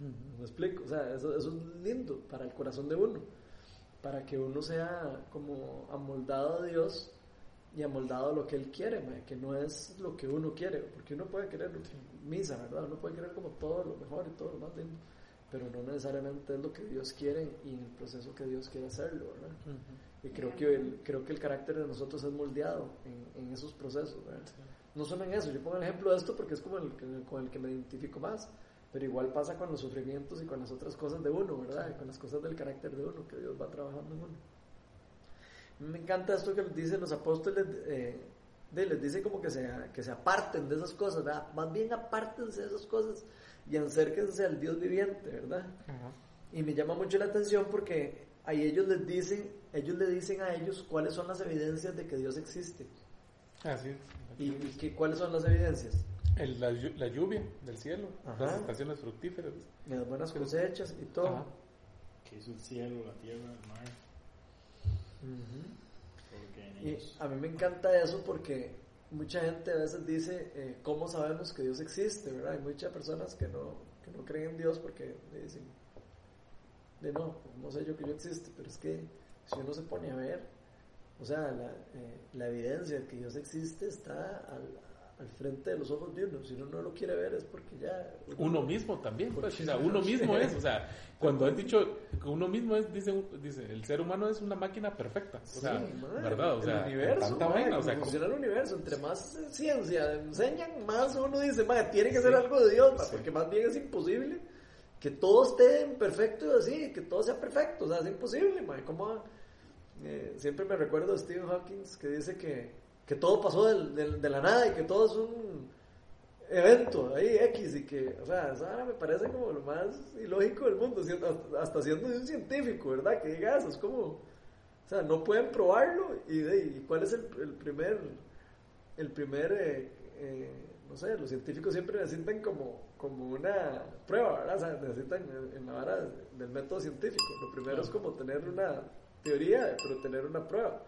¿no? ¿Me explico? O sea, eso, eso es lindo para el corazón de uno, para que uno sea como amoldado a Dios y amoldado a lo que Él quiere, mae, que no es lo que uno quiere, porque uno puede querer misa, ¿verdad? Uno puede querer como todo lo mejor y todo lo más lindo, pero no necesariamente es lo que Dios quiere y en el proceso que Dios quiere hacerlo, ¿verdad? Y creo que, el, creo que el carácter de nosotros es moldeado en, en esos procesos, ¿verdad? No solo en eso, yo pongo el ejemplo de esto porque es como el, con el que me identifico más, pero igual pasa con los sufrimientos y con las otras cosas de uno, ¿verdad? Y con las cosas del carácter de uno, que Dios va trabajando en uno. Me encanta esto que dicen los apóstoles, eh, de, les dice como que se, que se aparten de esas cosas, ¿verdad? Más bien apártense de esas cosas y acérquense al Dios viviente, ¿verdad? Y me llama mucho la atención porque ahí ellos les dicen, ellos le dicen a ellos cuáles son las evidencias de que Dios existe. Ah, sí. ¿Y, y qué- cuáles son las evidencias? El- la, la lluvia del cielo, Ajá. las estaciones fructíferas. Las buenas cosechas y todo. Ajá. Que hizo el cielo, la tierra, el mar, Y a mí me encanta eso porque mucha gente a veces dice, eh, ¿cómo sabemos que Dios existe? ¿verdad? Hay muchas personas que no, que no creen en Dios porque le dicen, de no, no sé yo que yo existe, pero es que si uno se pone a ver, o sea, la, eh, la evidencia de que Dios existe está al, al frente de los ojos de uno. Si uno no lo quiere ver es porque ya... Uno mismo también, pues, o sea, uno mismo es, o sea, cuando has dicho que uno mismo es, dice, dice, el ser humano es una máquina perfecta, o sea, Sí, madre, ¿verdad? O el sea, universo, madre, vaina, o cómo sea, como- funciona el universo, entre más ciencia enseñan, más uno dice, madre, tiene que ser algo de Dios, Sí. porque más bien es imposible que todo esté en perfecto así, que todo sea perfecto, o sea, es imposible, madre, como eh, siempre me recuerdo de Stephen Hawking que dice que, que todo pasó del- del- de la nada y que todo es un evento ahí X y que, o sea, eso ahora me parece como lo más ilógico del mundo, hasta, siendo un científico, ¿verdad? Que diga eso, es como, o sea, no pueden probarlo y, de, y cuál es el, el primer, el primer, eh, eh, no sé, los científicos siempre necesitan como, como una prueba, ¿verdad? O sea, necesitan en la vara del método científico. Lo primero es como tener una teoría, pero tener una prueba.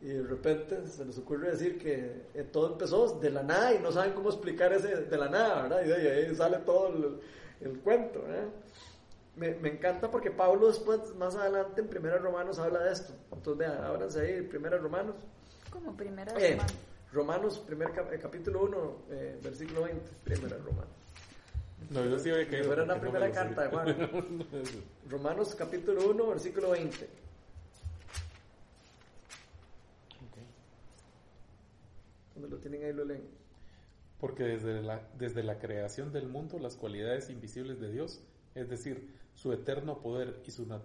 Y de repente se les ocurre decir que eh, todo empezó de la nada y no saben cómo explicar ese de la nada, ¿verdad? Y de ahí sale todo el, el cuento, ¿verdad? Me, me encanta porque Pablo después, más adelante, en Primera Romanos habla de esto. Entonces, vean, ábranse ahí, Primera Romanos. Como primera Eh, semana. Romanos, primer cap- eh, capítulo 1, eh, versículo 20, Primera Romanos. no, yo sí Que no me primera sé. carta de Juan. Romanos capítulo 1, versículo 20. Cuando lo tienen ahí lo leen. Porque desde la, desde la creación del mundo las cualidades invisibles de Dios, es decir, su eterno poder y su, nat-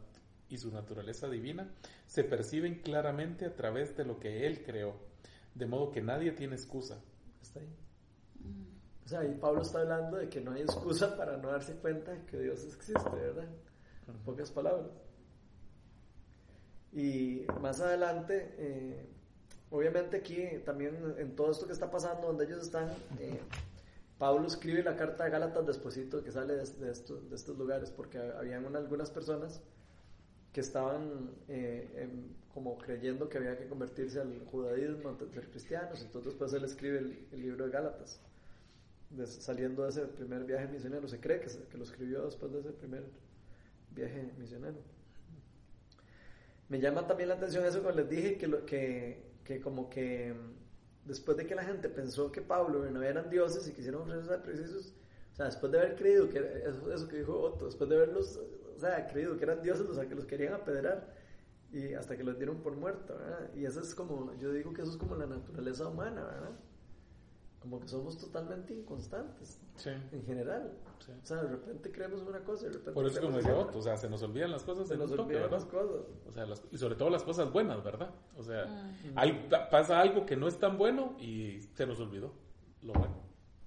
y su naturaleza divina, se perciben claramente a través de lo que Él creó, De modo que nadie tiene excusa. Está ahí. O sea, y Pablo está hablando de que no hay excusa para no darse cuenta de que Dios existe, ¿verdad? En pocas palabras. Y más adelante, eh, obviamente aquí también en todo esto que está pasando, donde ellos están, eh, Pablo escribe la carta de Gálatas despuesito que sale de, estos, lugares, porque habían una- algunas personas que estaban eh, em, como creyendo que había que convertirse al judaísmo antes ser cristianos, entonces después él escribe el, libro de Gálatas, saliendo de ese primer viaje misionero, se cree que, que lo escribió después de ese primer viaje misionero. Me llama también la atención eso cuando les dije que, lo, que, que como que mm, después de que la gente pensó que Pablo y Bernabé eran dioses y quisieron ofrecer sacrificios, o sea, después de haber creído que eso, eso que dijo Otto, después de haberlos, o sea, creído que eran dioses, sea, que los querían apedrear y hasta que los dieron por muertos, ¿verdad? Y eso es como, yo digo que eso es como la naturaleza humana, ¿verdad? Como que somos totalmente inconstantes Sí. en general. Sí. O sea, de repente creemos una cosa y de repente Por eso, como decía. Otto, o sea, se nos olvidan las cosas se nos toque, olvidan ¿verdad? las cosas. O sea, las- y sobre todo las cosas buenas, ¿verdad? O sea, Mm. pa- pasa algo que no es tan bueno y se nos olvidó lo bueno.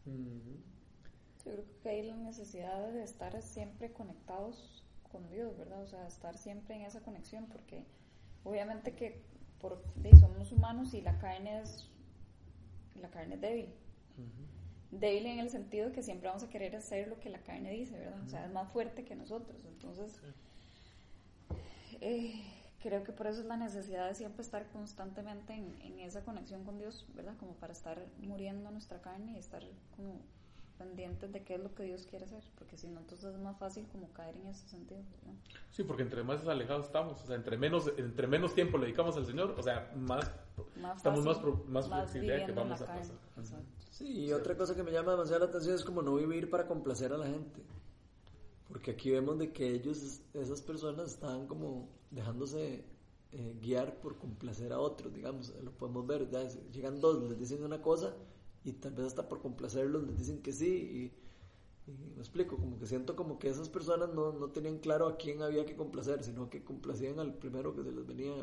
Ujú. Yo creo que hay la necesidad de estar siempre conectados con Dios, ¿verdad? O sea, estar siempre en esa conexión, porque obviamente que por, sí, somos humanos y la carne es la carne es débil. Débil en el sentido que siempre vamos a querer hacer lo que la carne dice, ¿verdad? O sea, es más fuerte que nosotros. Entonces, eh, creo que por eso es la necesidad de siempre estar constantemente en, en esa conexión con Dios, ¿verdad? Como para estar muriendo nuestra carne y estar como pendientes de qué es lo que Dios quiere hacer, porque si no, entonces es más fácil como caer en ese sentido, ¿verdad? Sí, porque entre más alejados estamos, o sea, entre menos, entre menos tiempo le dedicamos al Señor, o sea, más Más estamos más, fácil, pro- más flexibilidad que viviendo en vamos a pasar. exacto. Sí, y otra cosa que me llama demasiado la atención es como no vivir para complacer a la gente. Porque aquí vemos de que ellos, esas personas, estaban como dejándose eh, guiar por complacer a otros, digamos. Lo podemos ver, ya, llegan dos, les dicen una cosa y tal vez hasta por complacerlos les dicen que sí. Y, y me explico, como que siento como que esas personas no, no tenían claro a quién había que complacer, sino que complacían al primero que se les venía,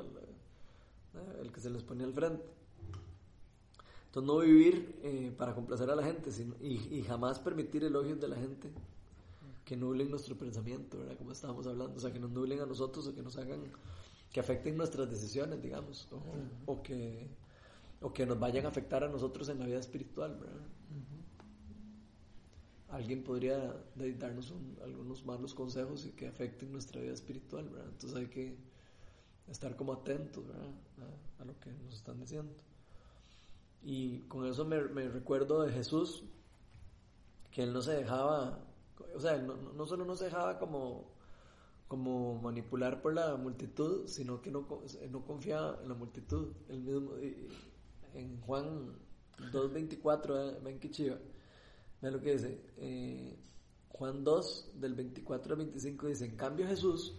al- el que se les ponía al frente. Entonces no vivir eh, para complacer a la gente sino, y, y jamás permitir elogios de la gente que nublen nuestro pensamiento, ¿verdad? Como estábamos hablando, o sea, que nos nublen a nosotros o que nos hagan, que afecten nuestras decisiones, digamos, o, o que, o que nos vayan a afectar a nosotros en la vida espiritual, ¿verdad? Alguien podría darnos un- algunos malos consejos y que afecten nuestra vida espiritual, ¿verdad? Entonces hay que estar como atentos, ¿verdad? A, lo que nos están diciendo. Y con eso me, recuerdo de Jesús, que él no se dejaba, o sea, no, no- solo no se dejaba como, como manipular por la multitud, sino que no, no confiaba en la multitud. Él mismo, en Juan 2.24, eh, ven que chiva, vean lo que dice, eh, Juan 2, del 24 al 25, dice, en cambio Jesús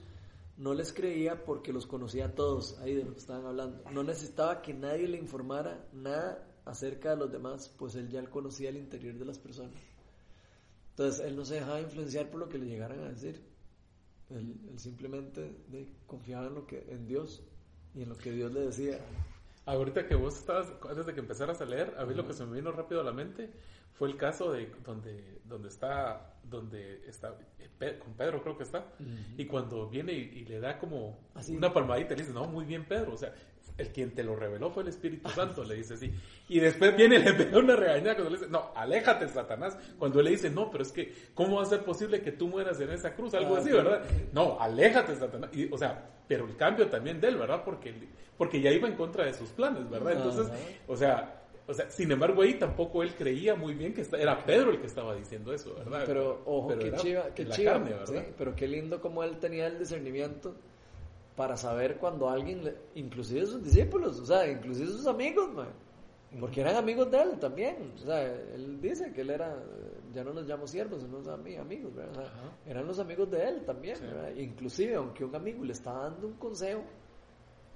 no les creía porque los conocía a todos, ahí de lo que estaban hablando. No necesitaba que nadie le informara nada acerca de los demás, pues él ya conocía el interior de las personas. Entonces él no se dejaba influenciar por lo que le llegaran a decir. Él, él simplemente de, confiaba en lo que en Dios y en lo que Dios le decía. Ahorita que vos estabas, antes de que empezaras a leer, a mí lo que se me vino rápido a la mente fue el caso de donde, donde está, donde está, eh, con Pedro creo que está, y cuando viene y, y le da como Así. una palmadita, le dice, no, muy bien Pedro, o sea, el quien te lo reveló fue el Espíritu Santo, le dice así, y después viene y le pega una regañada cuando le dice, no, aléjate Satanás, cuando él le dice, no, pero es que, ¿cómo va a ser posible que tú mueras en esa cruz? Algo Ah, así, sí. ¿verdad? No, aléjate Satanás, y, o sea, pero el cambio también de él, ¿verdad? Porque, porque ya iba en contra de sus planes, ¿verdad? Entonces, o sea, o sea, sin embargo ahí tampoco él creía muy bien que esta- era Pedro el que estaba diciendo eso, ¿verdad? Pero ojo, Pero qué chiva, qué chiva, carne, ¿verdad? ¿sí? pero qué lindo como él tenía el discernimiento para saber cuando alguien, le- inclusive sus discípulos, o sea, inclusive sus amigos, man, porque eran amigos de él también, o sea, él dice que él era, ya no los llamo siervos, sino amigos, ¿verdad? O sea, eran los amigos de él también, Sí. ¿verdad? Inclusive, aunque un amigo le estaba dando un consejo,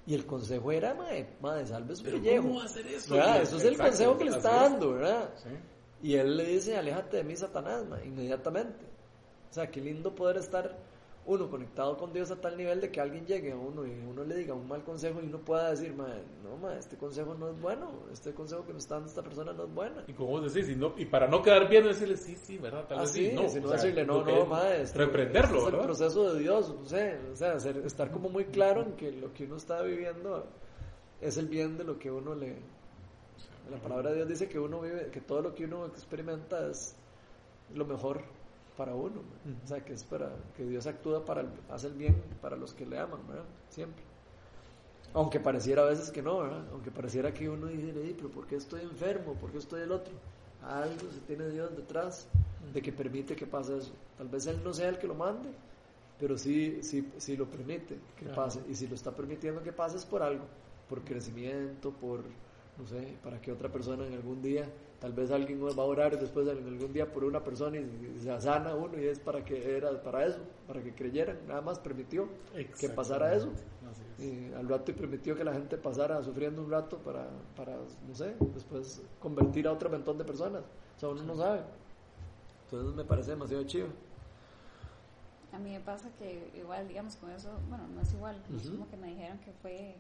y el consejo era, madre, madre salve su Pero pellejo. ¿cómo va a hacer eso? ¿verdad? Eso es el Exacto, consejo que le está es. dando, ¿verdad? Sí. Y él le dice, aléjate de mí, Satanás, ma", inmediatamente. O sea, qué lindo poder estar uno conectado con Dios a tal nivel de que alguien llegue a uno y uno le diga un mal consejo y uno pueda decir, ma, no, ma, este consejo no es bueno, este consejo que nos está dando esta persona no es buena. Y como vos decís, y, no, y para no quedar bien, decirle sí, sí, ¿verdad? Tal Ah, vez sí, sí, no. no decirle, no, lo que no, es ma, este, reprenderlo, este es el proceso de Dios, no sé, o sea, ser- estar como muy claro en que lo que uno está viviendo es el bien de lo que uno le... La palabra de Dios dice que uno vive, que todo lo que uno experimenta es lo mejor para uno, o sea, que es para que Dios actúa para el, hace el bien para los que le aman, ¿verdad? Siempre. Aunque pareciera a veces que no, ¿verdad? Aunque pareciera que uno dice, "Ey, pero ¿por qué estoy enfermo? ¿Por qué estoy el otro? Algo se tiene Dios detrás de que permite que pase eso. Tal vez Él no sea el que lo mande, pero sí, sí, sí lo permite que Claro. pase. Y si lo está permitiendo que pase es por algo, por crecimiento, por, no sé, para que otra persona en algún día, tal vez alguien va a orar después en algún día por una persona y, se sana uno y es para que era para eso, para que creyeran, nada más permitió que pasara eso. Es. Y al rato y permitió que la gente pasara sufriendo un rato para, para, no sé, después convertir a otro montón de personas. O sea, uno no sabe. Entonces me parece demasiado chido. A mí me pasa que igual, digamos, con eso, bueno, no es igual, no es Ujú. como que me dijeron que fue,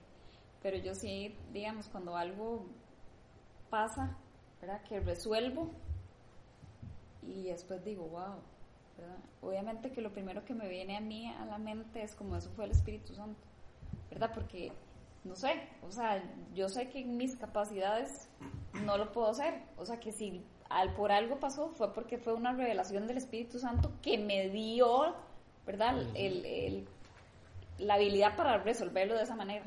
pero yo sí, digamos, cuando algo pasa, ¿verdad? Que resuelvo y después digo, wow, ¿verdad? Obviamente que lo primero que me viene a mí a la mente es como eso fue el Espíritu Santo, ¿verdad? Porque, no sé, o sea, yo sé que en mis capacidades no lo puedo hacer, o sea, que si al por algo pasó fue porque fue una revelación del Espíritu Santo que me dio, ¿verdad? El, el- la habilidad para resolverlo de esa manera,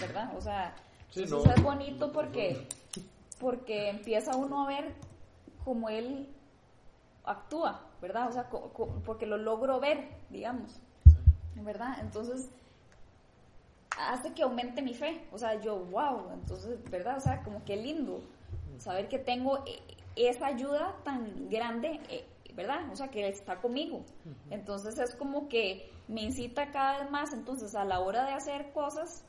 ¿verdad? O sea, Sí, eso no. es bonito porque, porque empieza uno a ver cómo él actúa, ¿verdad? O sea, porque lo logro ver, digamos, ¿verdad? Entonces, hace que aumente mi fe, o sea, yo, wow, entonces, ¿verdad? O sea, como que lindo saber que tengo eh, esa ayuda tan grande, eh, ¿verdad? O sea, que está conmigo. Entonces es como que me incita cada vez más, entonces, a la hora de hacer cosas,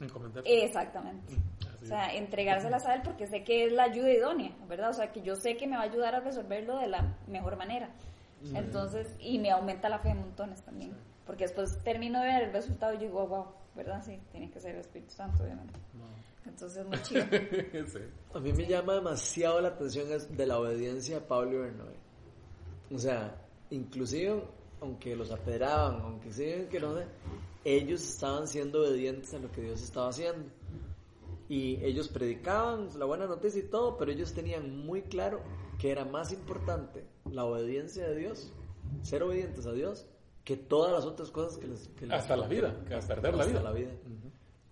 Encomendar. exactamente. O sea, entregárselas a él porque sé que es la ayuda idónea, ¿verdad? O sea, que yo sé que me va a ayudar a resolverlo de la mejor manera. Entonces, y me aumenta la fe en montones también. Porque después termino de ver el resultado y yo digo, wow, ¿verdad? Sí, tiene que ser el Espíritu Santo, obviamente. Entonces, muy chido. sí. A mí me llama demasiado la atención es de la obediencia de Pablo y Bernabé. O sea, inclusive, aunque los apedreaban, aunque sí, que no sé, ellos estaban siendo obedientes a lo que Dios estaba haciendo. Y ellos predicaban la buena noticia y todo, pero ellos tenían muy claro que era más importante la obediencia de Dios, ser obedientes a Dios, que todas las otras cosas que les... que les- Hasta la vida, que hasta perder la hasta vida. la vida.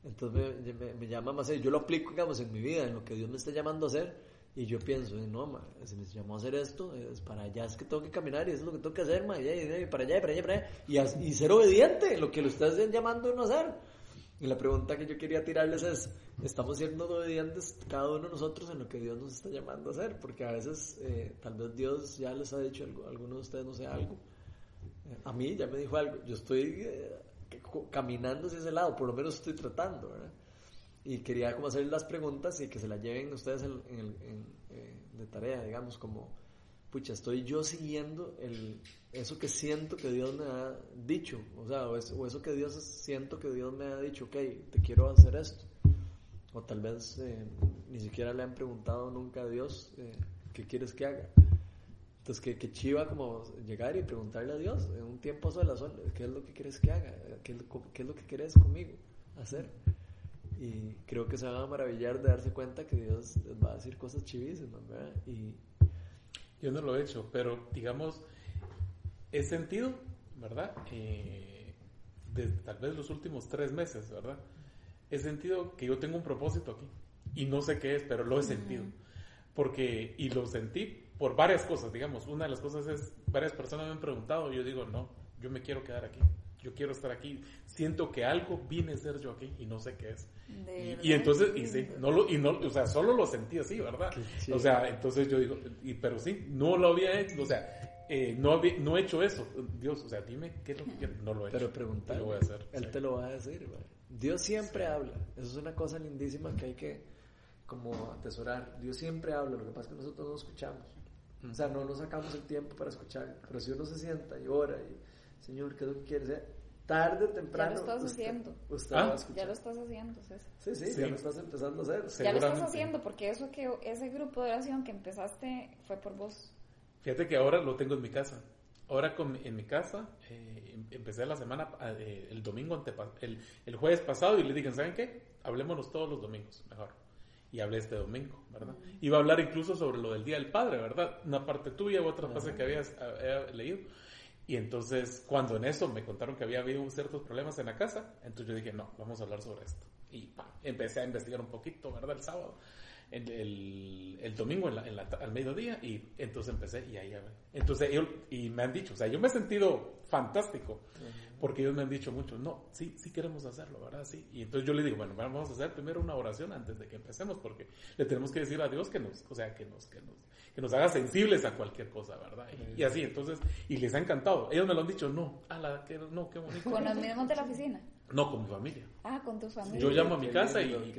Entonces me, me- me llama más, yo lo aplico, digamos, en mi vida, en lo que Dios me está llamando a hacer, y yo pienso, no, ma, si me llamó a hacer esto, es para allá es que tengo que caminar, y eso es lo que tengo que hacer, ma, y, y- y para allá, y para allá, y para allá, y, y ser obediente en lo que lo estás llamando a uno a hacer. Y la pregunta que yo quería tirarles es, ¿estamos siendo obedientes cada uno de nosotros en lo que Dios nos está llamando a hacer? Porque a veces, eh, tal vez Dios ya les ha dicho algo, a alguno de ustedes, no sé, algo, eh, a mí ya me dijo algo, yo estoy eh, caminando hacia ese lado, por lo menos estoy tratando, ¿verdad? Y quería como hacer las preguntas y que se las lleven ustedes en, de tarea, digamos, como, pucha, estoy yo siguiendo el, eso que siento que Dios me ha dicho, o sea, o, es- o eso que Dios siento que Dios me ha dicho, ok, te quiero hacer esto. O tal vez eh, ni siquiera le han preguntado nunca a Dios eh, qué quieres que haga. Entonces, que, chiva como llegar y preguntarle a Dios en un tiempo a solas, "Sol, ¿qué es lo que quieres que haga? ¿Qué qué es lo que quieres conmigo hacer? Y creo que se van a maravillar de darse cuenta que Dios va a decir cosas chivísimas, ¿verdad? Y Yo no lo he hecho, pero digamos, he sentido, ¿verdad? Eh, de, tal vez los últimos tres meses, ¿verdad? He sentido que yo tengo un propósito aquí y no sé qué es, pero lo he sentido. Porque, y lo sentí por varias cosas, digamos. Una de las cosas es, varias personas me han preguntado y yo digo, no, yo me quiero quedar aquí. Yo quiero estar aquí. Siento que algo vine a ser yo aquí y no sé qué es. Y, y entonces, y sí, no lo, y no, o sea, solo lo sentí así, ¿verdad? O sea, entonces yo digo, y, pero sí, no lo había hecho, o sea, eh, no, había- no he hecho eso. Dios, o sea, dime qué es lo que quieres. No lo he hecho. pero preguntar, lo voy a hacer. Él sí. te lo va a decir, ¿verdad? Dios siempre habla. Eso es una cosa lindísima que hay que como atesorar. Dios siempre habla, lo que pasa es que nosotros no escuchamos. O sea, no nos sacamos el tiempo para escuchar. Pero si uno se sienta y ora y Señor, ¿qué es lo que quieres? Eh, Tarde o temprano. Ya lo estás usted, haciendo. Usted Ah. va a Ya lo estás haciendo, César. Sí, sí, Sí. ya lo estás empezando a hacer. Ya lo estás haciendo porque eso que ese grupo de oración que empezaste fue por vos. Fíjate que ahora lo tengo en mi casa. Ahora con, en mi casa eh, em- empecé la semana, eh, el domingo, antepa- el, el jueves pasado y le dije, ¿saben qué? Hablémonos todos los domingos, mejor. Y hablé este domingo, ¿verdad? Iba a hablar incluso sobre lo del Día del Padre, ¿verdad? Una parte tuya, otra parte que habías había leído. Y entonces, cuando en eso me contaron que había habido ciertos problemas en la casa, entonces yo dije, no, vamos a hablar sobre esto. Y pa, empecé a investigar un poquito, ¿verdad? El sábado, el, el, el domingo en la- en la ta- al mediodía, y entonces empecé y ahí, entonces ellos, y me han dicho, o sea, yo me he sentido fantástico, porque ellos me han dicho mucho, no, sí, sí queremos hacerlo, ¿verdad? Sí. Y entonces yo le digo, bueno, vamos a hacer primero una oración antes de que empecemos, porque le tenemos que decir a Dios que nos, o sea, que nos, que nos, que nos haga sensibles a cualquier cosa, ¿verdad? Y, y así, entonces, y les ha encantado. Ellos me lo han dicho, no, ala, que, no, qué bonito. Con los mismos de la oficina. No, con mi familia. Ah, con tu familia. Yo llamo a mi Qué casa lindo, y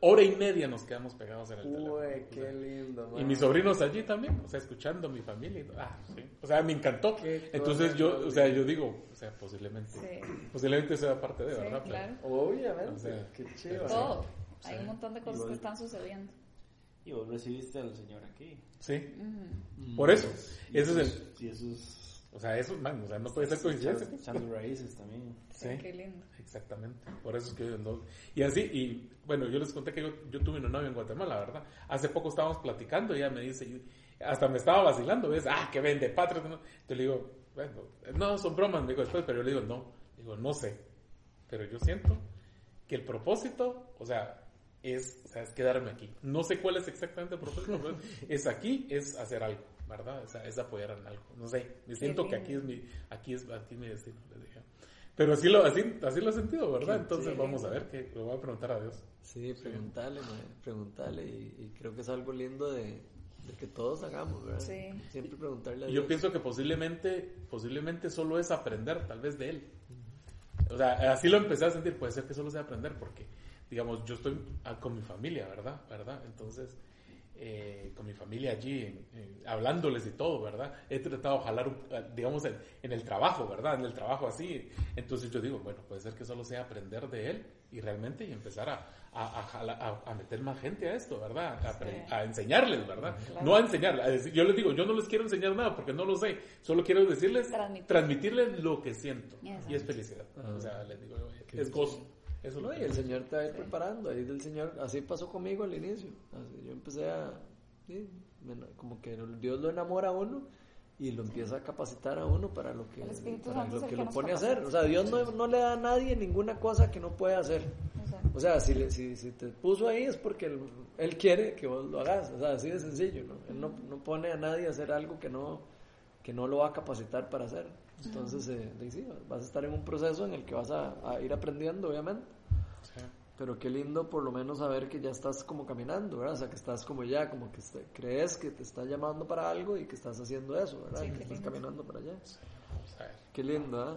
hora y media nos quedamos pegados en el teléfono. Uy, qué lindo, Y man. mis sobrinos allí también, o sea, escuchando a mi familia. y todo. Ah, sí. O sea, me encantó. Qué Entonces yo, o sea, yo digo, o sea, posiblemente, Sí. posiblemente sea parte de, Sí, ¿verdad? Pero- claro. Obviamente, O sea, qué chido. Todo. Sí. Hay un montón de cosas que están sucediendo. Y vos recibiste al Señor aquí. Sí, por eso. Y Ese es el, Y esos o sea, eso, man, o sea, no puede ser coincidencia. echando raíces también. Sí, qué lindo. Exactamente, por eso es que yo no- Y así, y bueno, yo les conté que yo, yo tuve una novia en Guatemala, ¿verdad? Hace poco estábamos platicando y ella me dice, hasta me estaba vacilando, ¿ves? Ah, que vende patria. ¿no? Entonces le digo, bueno, no, son bromas, me digo después, pero yo le digo, no, digo, no sé, pero yo siento que el propósito, o sea, es, o sea, es quedarme aquí. No sé cuál es exactamente el propósito, pero es aquí, es hacer algo, ¿verdad? O sea, es apoyar en algo. No sé, me siento que aquí es mi, aquí es, aquí es mi destino, les dije. Pero así lo, así, así lo he sentido, ¿verdad? Qué Entonces chido. vamos a ver, que lo voy a preguntar a Dios. Sí, preguntarle, preguntarle. Y, y creo que es algo lindo de, de que todos hagamos, ¿verdad? Sí. Siempre preguntarle a Y Dios. yo pienso que posiblemente, posiblemente solo es aprender, tal vez de él. O sea, así lo empecé a sentir, puede ser que solo sea aprender, porque, digamos, yo estoy ah, con mi familia, ¿verdad? ¿verdad? Entonces, eh, con mi familia allí, en- en- hablándoles y todo, ¿verdad? He tratado de jalar, un- digamos, en, en el trabajo, ¿verdad? En el trabajo así. Entonces yo digo, bueno, puede ser que solo sea aprender de él y realmente y empezar a, a, a jala- a- a meter más gente a esto, ¿verdad? A, apre- Sí. a enseñarles, ¿verdad? Claro. No a enseñar, a decir- yo les digo, yo no les quiero enseñar nada porque no lo sé, solo quiero decirles, Transmitir. transmitirles lo que siento y es felicidad. Ah. O sea, les digo, es gozo. Eso No, y el Señor te va a ir preparando, ahí del Señor, así pasó conmigo al inicio, así, yo empecé a, sí, como que Dios lo enamora a uno y lo empieza a capacitar a uno para lo que, para lo que que lo pone a hacer, o sea, Dios no, no le da a nadie ninguna cosa que no puede hacer, Exacto. o sea, si, le- si, si te puso ahí es porque él, él quiere que vos lo hagas, o sea, así de sencillo, ¿no? Él no, no pone a nadie a hacer algo que no, que no lo va a capacitar para hacer, entonces, eh, sí, vas a estar en un proceso en el que vas a, a ir aprendiendo, obviamente. Sí. Pero qué lindo por lo menos saber que ya estás como caminando, ¿verdad? O sea, que estás como ya, como que este- crees que te está llamando para algo y que estás haciendo eso, ¿verdad? Sí, y que estás lindo. caminando para allá. Qué lindo, ¿ah?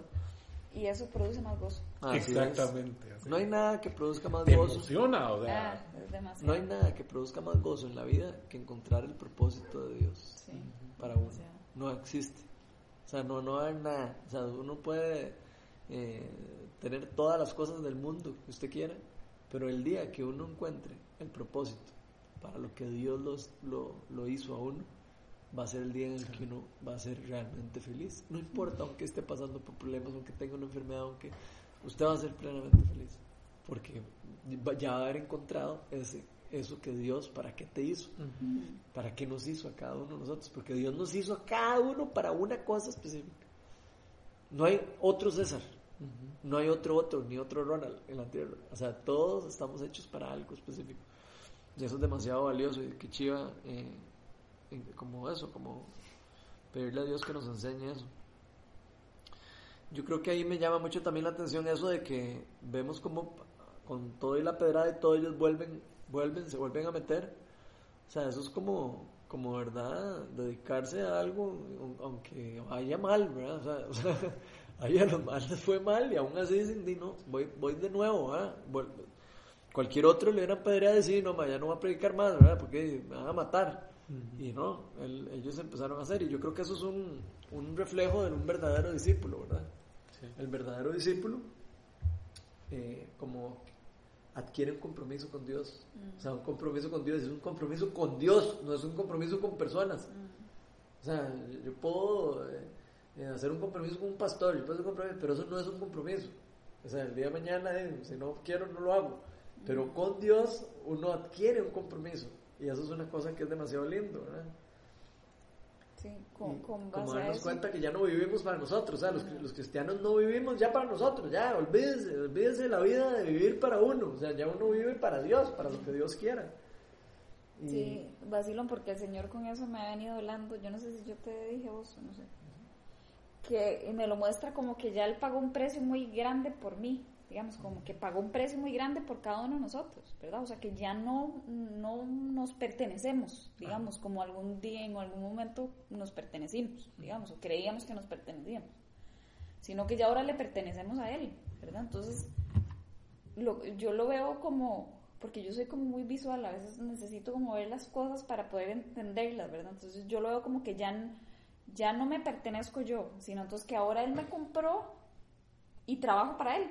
Y eso produce más gozo. Exactamente. así. No hay nada que produzca más Te gozo. emociona, o sea, Ah. No hay nada que produzca más gozo en la vida que encontrar el propósito de Dios Sí. para uno. No existe. O sea, no, no hay nada. O sea, uno puede eh, tener todas las cosas del mundo que usted quiera, pero el día que uno encuentre el propósito para lo que Dios los, lo, lo hizo a uno, va a ser el día en el que uno va a ser realmente feliz. No importa aunque esté pasando por problemas, aunque tenga una enfermedad, aunque usted va a ser plenamente feliz. Porque va- ya va a haber encontrado ese, eso que Dios, ¿para qué te hizo? ¿Para qué nos hizo a cada uno de nosotros? Porque Dios nos hizo a cada uno para una cosa específica. No hay otro César, no hay otro otro, ni otro Ronald en la tierra. O sea, todos estamos hechos para algo específico. Y eso es demasiado valioso y que chiva eh, como eso, como pedirle a Dios que nos enseñe eso. Yo creo que ahí me llama mucho también la atención eso de que vemos como con todo y la pedrada y todo ellos vuelven, vuelven, se vuelven a meter. O sea, eso es como, como verdad, dedicarse a algo, aunque vaya mal, ¿verdad? O sea, o sea a los males fue mal y aún así dicen, "Di, no, voy, voy de nuevo, ¿verdad? Cualquier otro le hubieran pedreado decir, no, ma, ya no voy a predicar más, ¿verdad? Porque me van a matar. Y no, el- ellos empezaron a hacer, y yo creo que eso es un, un reflejo de un verdadero discípulo, ¿verdad? Sí. El verdadero discípulo, eh, como adquiere un compromiso con Dios. O sea, un compromiso con Dios es un compromiso con Dios, no es un compromiso con personas. O sea, yo puedo eh, eh, hacer un compromiso con un pastor, yo puedo hacer un compromiso, pero eso no es un compromiso. O sea, el día de mañana, eh, si no quiero, no lo hago. Pero con Dios uno adquiere un compromiso. Y eso es una cosa que es demasiado lindo, ¿verdad? Sí, con, Y con como a darnos eso. cuenta que ya no vivimos para nosotros, o sea, los, los cristianos no vivimos ya para nosotros, ya, olvídese de la vida de vivir para uno, o sea, ya uno vive para Dios, para lo que Dios quiera. Y- Sí, vacilón, porque el Señor con eso me ha venido hablando. Yo no sé si yo te dije vos, no sé. Que me lo muestra como que ya Él pagó un precio muy grande por mí. Digamos, como que pagó un precio muy grande por cada uno de nosotros, ¿verdad? O sea, que ya no, no nos pertenecemos, digamos, como algún día, en algún momento nos pertenecimos, digamos, o creíamos que nos pertenecíamos. Sino que ya ahora le pertenecemos a Él, ¿verdad? Entonces, lo, yo lo veo como, porque yo soy como muy visual, a veces necesito como ver las cosas para poder entenderlas, ¿verdad? Entonces yo lo veo como que ya, ya no me pertenezco yo, sino entonces que ahora él me compró y trabajo para él,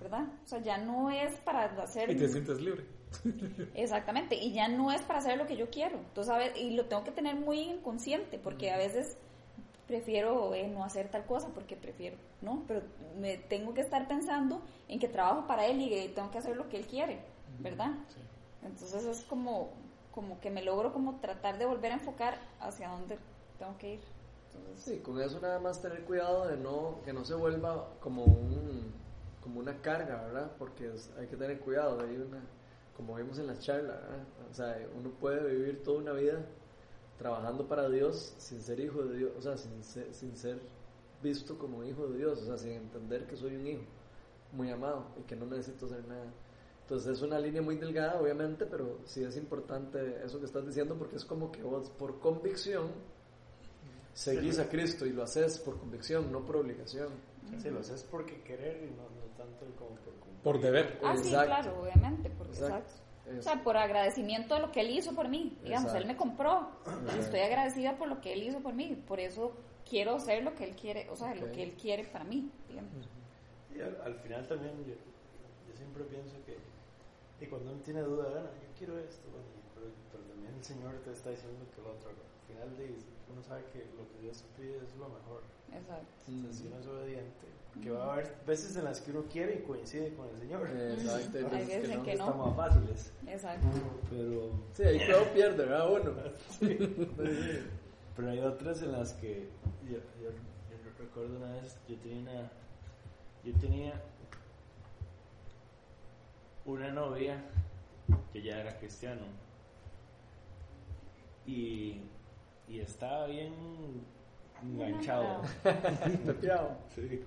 ¿verdad? O sea, ya no es para hacer... Y te sientes libre. Exactamente, y ya no es para hacer lo que yo quiero. Entonces, a ver, y lo tengo que tener muy inconsciente, porque a veces prefiero eh, no hacer tal cosa porque prefiero, ¿no? Pero me tengo que estar pensando en que trabajo para él y que tengo que hacer lo que él quiere, ¿verdad? Entonces es como, como que me logro como tratar de volver a enfocar hacia dónde tengo que ir. Entonces, Sí, con eso nada más tener cuidado de no que no se vuelva como un como una carga, ¿verdad? Porque es- hay que tener cuidado, hay una como vimos en la charla, ¿verdad? O sea, uno puede vivir toda una vida trabajando para Dios sin ser hijo de Dios, o sea, sin ser, sin ser visto como hijo de Dios, o sea, sin entender que soy un hijo muy amado y que no necesito hacer nada. Entonces es una línea muy delgada, obviamente, pero sí es importante eso que estás diciendo porque es como que vos por convicción seguís a Cristo y lo haces por convicción, no por obligación. Sí, lo haces porque querer y no, no tanto como por cumplir. Por deber. ah, sí, Exacto. claro, obviamente, porque Exacto. exacto. O sea, por agradecimiento de lo que él hizo por mí. Digamos, Exacto. él me compró y estoy agradecida por lo que él hizo por mí. Por eso quiero hacer lo que él quiere, o sea, lo que él quiere para mí, digamos. Y al, al final también yo, yo siempre pienso que y cuando uno tiene duda, bueno, yo quiero esto, bueno, pero, pero también el Señor te está diciendo que lo otro, final de, uno sabe que lo que Dios pide es lo mejor. Exacto. Entonces, si uno es obediente, que va a haber veces en las que uno quiere y coincide con el Señor. Exacto, hay Hay veces que no. que no. Está más fáciles. Exacto. Pero, Sí, ahí todo pierde, ¿verdad? Uno. pero hay otras en las que yo, yo, yo recuerdo una vez, yo tenía una, yo tenía una novia que ya era cristiano y, y estaba bien enganchado. Tapiado. Sí.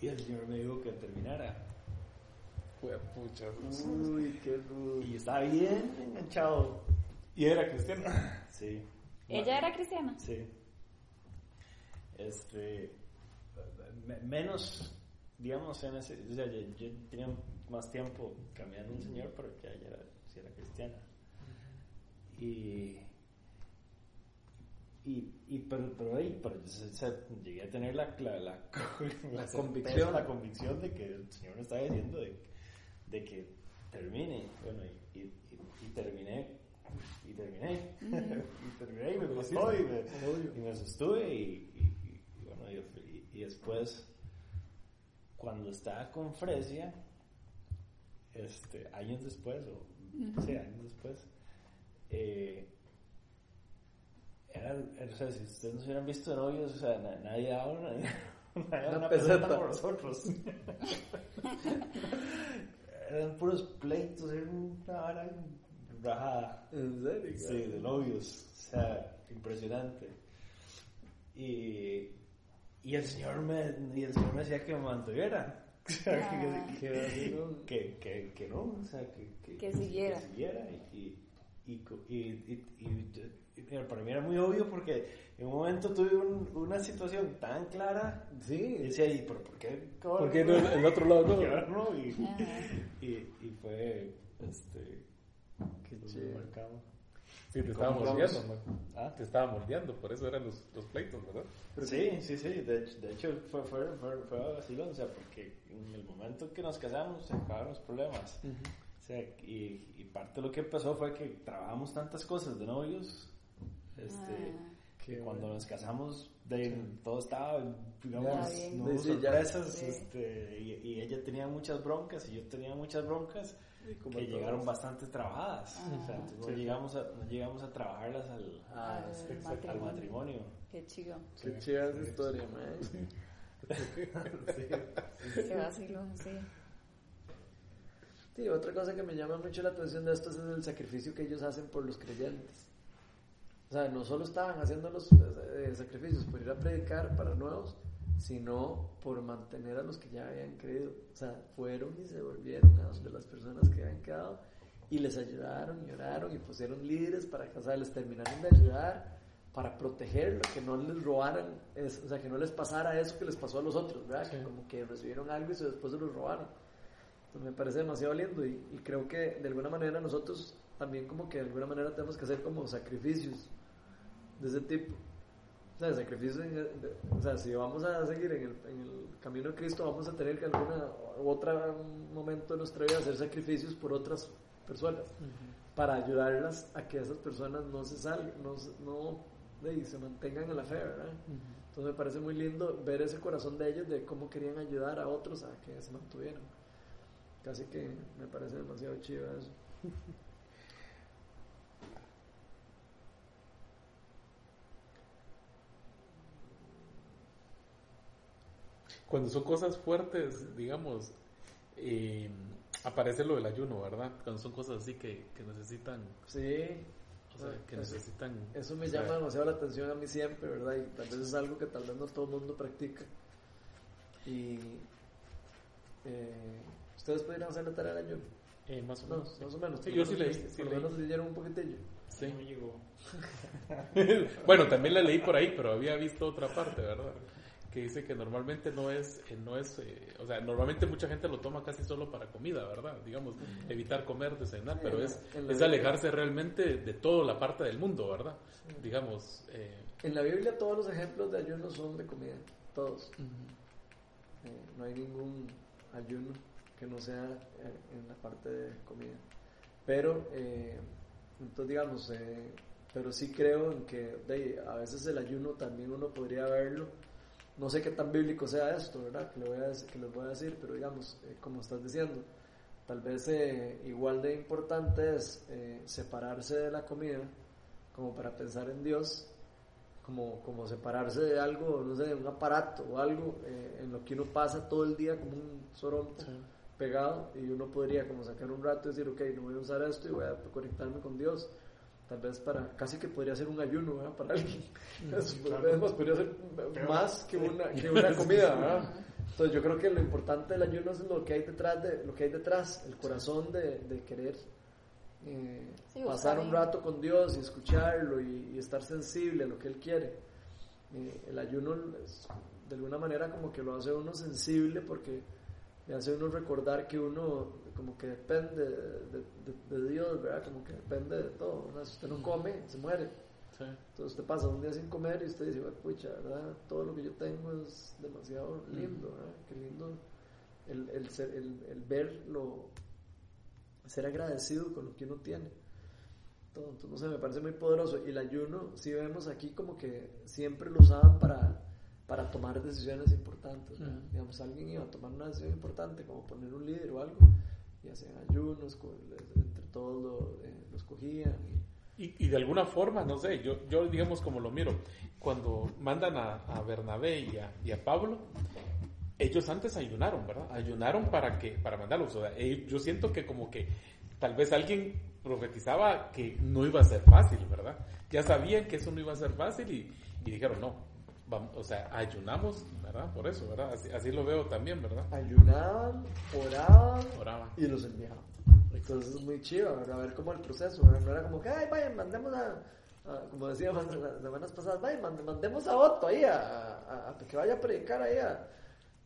Y el señor me dijo que terminara. Fue pucha. Uy, qué rudo. Y estaba bien enganchado. Y era cristiano. Sí. ¿Ella era cristiana? Sí. Este. me- menos, digamos, en ese. O sea, yo, yo tenía más tiempo cambiando un señor, pero ya, ya era, sí era cristiana. Y. Y, y pero, pero ahí, pero, o sea, llegué a tener la, la, la, convicción. la convicción de que el Señor me estaba diciendo de, de que termine. Bueno, y, y, y- y terminé. Y terminé. y terminé y me costó y me, y me sostuve. Y, y- y- y bueno, y, después, cuando estaba con Fresia, este, años después, o sí, años después, eh, era, era- o sea, si ustedes nos hubieran visto de novios, o sea, na- nadie daba una, nadie daba Una una peseta. por nosotros. Eran puros pleitos, era una vara rajada. ¿En serio? Sí, de novios. O sea, impresionante. Y, y el señor me, y el señor me decía que me mantuviera. O sea, Ah. que, que, que, que no, o sea, que, que, Que siguiera. que siguiera. Y, y, y, co- y, y- para mí era muy obvio porque en un momento tuve un- una situación tan clara y Sí. decía, ¿y por, por qué? ¿Por qué no el otro lado no? Y no, y, y, y fue, este, Qué chido. Sí, te estaba man. ¿Ah? Te estaba moldeando, por eso eran los, los pleitos, ¿verdad? Sí, sí, sí, de hecho, de hecho fue, fue, fue, fue vacilón, o sea, porque en el momento que nos casamos se acabaron los problemas. O sea, y, y parte de lo que empezó fue que trabajamos tantas cosas de novios, este, Ah. que cuando bueno. nos casamos, de, todo estaba, digamos, no hubo Sí, sí, ya. sorpresas, Sí. este, y, y ella tenía muchas broncas y yo tenía muchas broncas Y como que todos. llegaron bastante trabajadas. O sea, Ah. no, Sí. llegamos a, no llegamos a trabajarlas al, Ah, Al sí, al matrimonio. matrimonio. Qué chido. Qué chida esa historia, man. Qué vacilón, sí. Sí, otra cosa que me llama mucho la atención de esto es el sacrificio que ellos hacen por los creyentes. O sea, no solo estaban haciendo los eh, sacrificios por ir a predicar para nuevos, sino por mantener a los que ya habían creído. O sea, fueron y se volvieron a las personas que habían quedado y les ayudaron y oraron y pusieron líderes para que o sea, les terminaron de ayudar para protegerlo, que no les robaran, es- o sea, que no les pasara eso que les pasó a los otros, ¿verdad? Sí. Que como que recibieron algo y después se los robaron. Entonces me parece demasiado lindo y, y creo que de alguna manera nosotros también como que de alguna manera tenemos que hacer como sacrificios de ese tipo. O sea, sacrificios, en- de- o sea, si vamos a seguir en el, en el camino de Cristo, vamos a tener que en alguna u otra momento de nuestra vida hacer sacrificios por otras personas para ayudarlas a que esas personas no se salgan, no, no de se mantengan en la fe, ¿verdad? Entonces me parece muy lindo ver ese corazón de ellos de cómo querían ayudar a otros a que se mantuvieran. Casi que me parece demasiado chido eso. Cuando son cosas fuertes, digamos, eh, aparece lo del ayuno, ¿verdad? Cuando son cosas así que, que necesitan, Sí, o sea, que Eso- necesitan... eso me llama demasiado la atención a mí siempre, ¿verdad? Y tal vez es algo que tal vez no todo el mundo practica. Y eh, ustedes podrían hacer la tarea del ayuno. eh, más o No, menos. más o menos. Sí, yo lo sí menos- leí, sí Por lo menos leyeron un poquitillo. Sí. No llegó. bueno, también la leí por ahí, pero había visto otra parte, ¿verdad? Que dice que normalmente no es, eh, no es, eh, o sea, normalmente mucha gente lo toma casi solo para comida, ¿verdad? Digamos, evitar comer, desayunar, pero En es, es Biblia. alejarse realmente de toda la parte del mundo, ¿verdad? Digamos, eh, En la Biblia todos los ejemplos de ayuno son de comida, todos. Eh, no hay ningún ayuno que no sea eh, en la parte de comida. Pero, eh, entonces digamos, eh, pero sí creo en que de a veces el ayuno también uno podría verlo. No sé qué tan bíblico sea esto, ¿verdad? Que, le voy a decir- que les voy a decir, pero digamos, eh, como estás diciendo, tal vez eh, igual de importante es eh, separarse de la comida como para pensar en Dios como, como separarse de algo, no sé, de un aparato o algo en lo que uno pasa todo el día como un sorompo pegado y uno podría como sacar un rato y decir, ok, no voy a usar esto y voy a conectarme con Dios. Tal vez para, casi que podría ser un ayuno ¿verdad? para alguien. Es más, podría ser más que una, que una comida. ¿verdad? Entonces yo creo que lo importante del ayuno es lo que hay detrás, de, lo que hay detrás el corazón de, de querer eh, Sí, pasar un rato con Dios y escucharlo y, y estar sensible a lo que Él quiere. Eh, el ayuno es, de alguna manera como que lo hace uno sensible porque le hace uno recordar que uno como que depende de, de- de Dios, ¿verdad? Como que depende de todo. ¿verdad? Si usted no come, se muere. sí. Entonces usted pasa un día sin comer y usted dice, "Bueno, pucha, ¿verdad? Todo lo que yo tengo es demasiado lindo, ¿verdad? Qué lindo el, el, ser, el, el verlo, ser agradecido con lo que uno tiene. Todo, entonces, no sé, me parece muy poderoso. Y el ayuno, si vemos aquí como que siempre lo usaban para, para tomar decisiones importantes. ¿verdad? Ujú. Digamos, alguien iba a tomar una decisión importante, como poner un líder o algo, y hacían ayunos, co- entre todos eh, lo escogían. Y, Y, de alguna forma, no sé, yo, yo digamos como lo miro, cuando mandan a, a Bernabé y a, y a Pablo, ellos antes ayunaron, ¿verdad? Ayunaron para que para mandarlos. O eh, yo siento que como que tal vez alguien profetizaba que no iba a ser fácil, ¿verdad? Ya sabían que eso no iba a ser fácil y, y dijeron, no, vamos, o sea, ayunamos, ¿verdad? Por eso, ¿verdad? Así, así lo veo también, ¿verdad? ayunaban, oraban Oraban. y los enviaban. Entonces es muy chido, ¿verdad? A ver cómo el proceso, ¿verdad? no era como que, ay, vayan, mandemos a, a- como decíamos las semanas pasadas, vayan, mand- mandemos a Otto ahí, a, a- a que vaya a predicar ahí, a,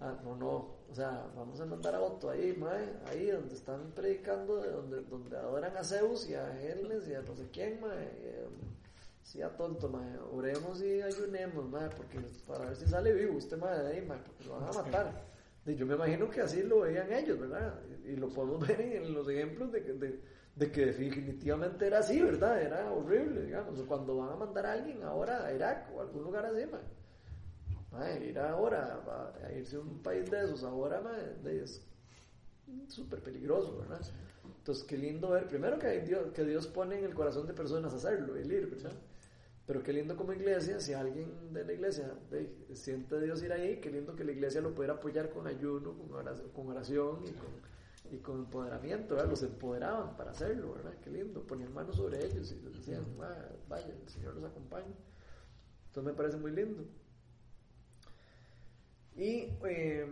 a- no, no, O sea, vamos a mandar a Otto ahí, mae, ahí donde están predicando, de donde, donde adoran a Zeus y a Hermes y a no sé quién, mae. Sí, a tonto, mae. Oremos y ayunemos, mae, porque para ver si sale vivo este mae de ahí, mae, porque lo van a matar. Y yo me imagino que así lo veían ellos, ¿verdad? Y, y lo podemos ver en, los ejemplos de que, de, de que definitivamente era así, ¿verdad? Era horrible, digamos. Cuando van a mandar a alguien ahora a Irak o a algún lugar así, mae. Mae, ir ahora a, a irse a un país de esos ahora, mae, es súper peligroso, ¿verdad? Entonces, qué lindo ver, primero que, Dios, que Dios pone en el corazón de personas hacerlo, el ir, ¿verdad? Pero qué lindo como iglesia, si alguien de la iglesia siente a Dios ir ahí, qué lindo que la iglesia lo pudiera apoyar con ayuno, con oración, con oración y, con, y con empoderamiento, ¿verdad? Los empoderaban para hacerlo, ¿verdad? Qué lindo, ponían manos sobre ellos y les decían, "Ah, vaya, el Señor los acompaña. Entonces me parece muy lindo. Y eh,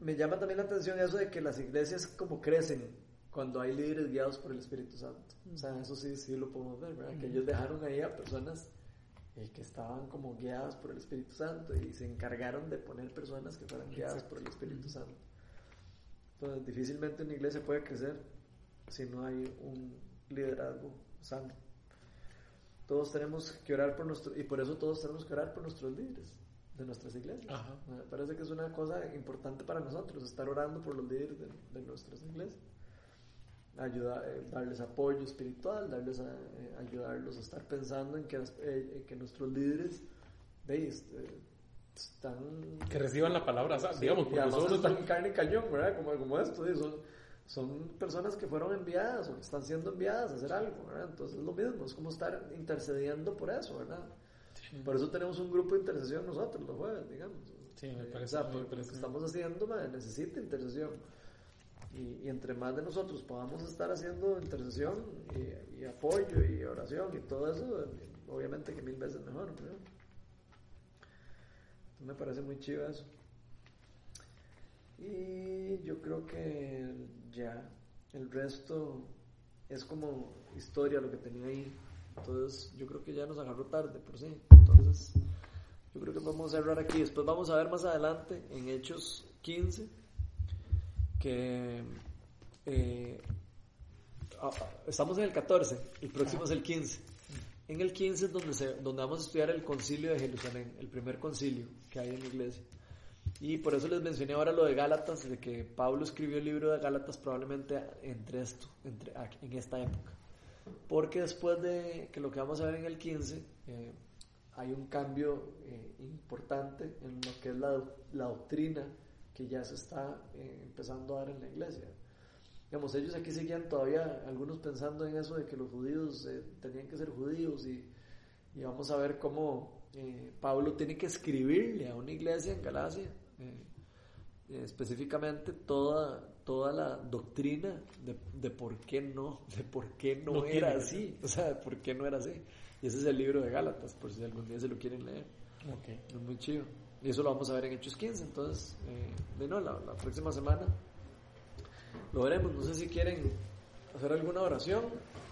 me llama también la atención eso de que las iglesias como crecen cuando hay líderes guiados por el Espíritu Santo. O sea, eso sí, sí lo podemos ver, ¿verdad? Que ellos dejaron ahí a personas eh, que estaban como guiadas por el Espíritu Santo y se encargaron de poner personas que fueran guiadas por el Espíritu Santo. Entonces, difícilmente una iglesia puede crecer si no hay un liderazgo sano. Todos tenemos que orar por nuestro, y por eso todos tenemos que orar por nuestros líderes de nuestras iglesias. Ajá. Me parece que es una cosa importante para nosotros, estar orando por los líderes de, de nuestras iglesias. Ayuda, eh, darles apoyo espiritual, darles a- eh, ayudarlos a estar pensando en que, eh, en que nuestros líderes de, este, están Que reciban la palabra, Sí, digamos, porque además nosotros están en carne y cañón, ¿verdad? Como, como esto, ¿sí? son, son personas que fueron enviadas o que están siendo enviadas a hacer algo, ¿verdad? Entonces es lo mismo, es como estar intercediendo por eso, ¿verdad? Por eso tenemos un grupo de intercesión nosotros los jueves, digamos. Sí, me Eh, parece- o sea, porque lo que estamos haciendo madre, necesita intercesión. Y, y entre más de nosotros podamos estar haciendo intercesión y, y apoyo y oración y todo eso, obviamente que mil veces mejor. Entonces me parece muy chido eso. Y yo creo que ya el resto es como historia lo que tenía ahí. Entonces yo creo que ya nos agarró tarde por sí. Entonces yo creo que vamos a cerrar aquí. Después vamos a ver más adelante en Hechos 15 que eh, ah, estamos en el 14, el próximo es el 15. En el 15 es donde, se, donde vamos a estudiar el concilio de Jerusalén, el primer concilio que hay en la iglesia. Y por eso les mencioné ahora lo de Gálatas, de que Pablo escribió el libro de Gálatas probablemente entre esto, entre, en esta época. Porque después de que lo que vamos a ver en el 15, eh, hay un cambio eh, importante en lo que es la, la doctrina que ya se está eh, empezando a dar en la iglesia. Digamos, ellos aquí seguían todavía, algunos pensando en eso de que los judíos eh, tenían que ser judíos y, y vamos a ver cómo eh, Pablo tiene que escribirle a una iglesia en Galacia eh, específicamente toda, toda la doctrina de, de por qué no, de por qué no, No era así, o sea, de por qué no era así. Y ese es el libro de Gálatas, por si algún día se lo quieren leer. Ok. Es muy chido. Y eso lo vamos a ver en Hechos 15. Entonces, eh, de no, la, la próxima semana lo veremos. No sé si quieren hacer alguna oración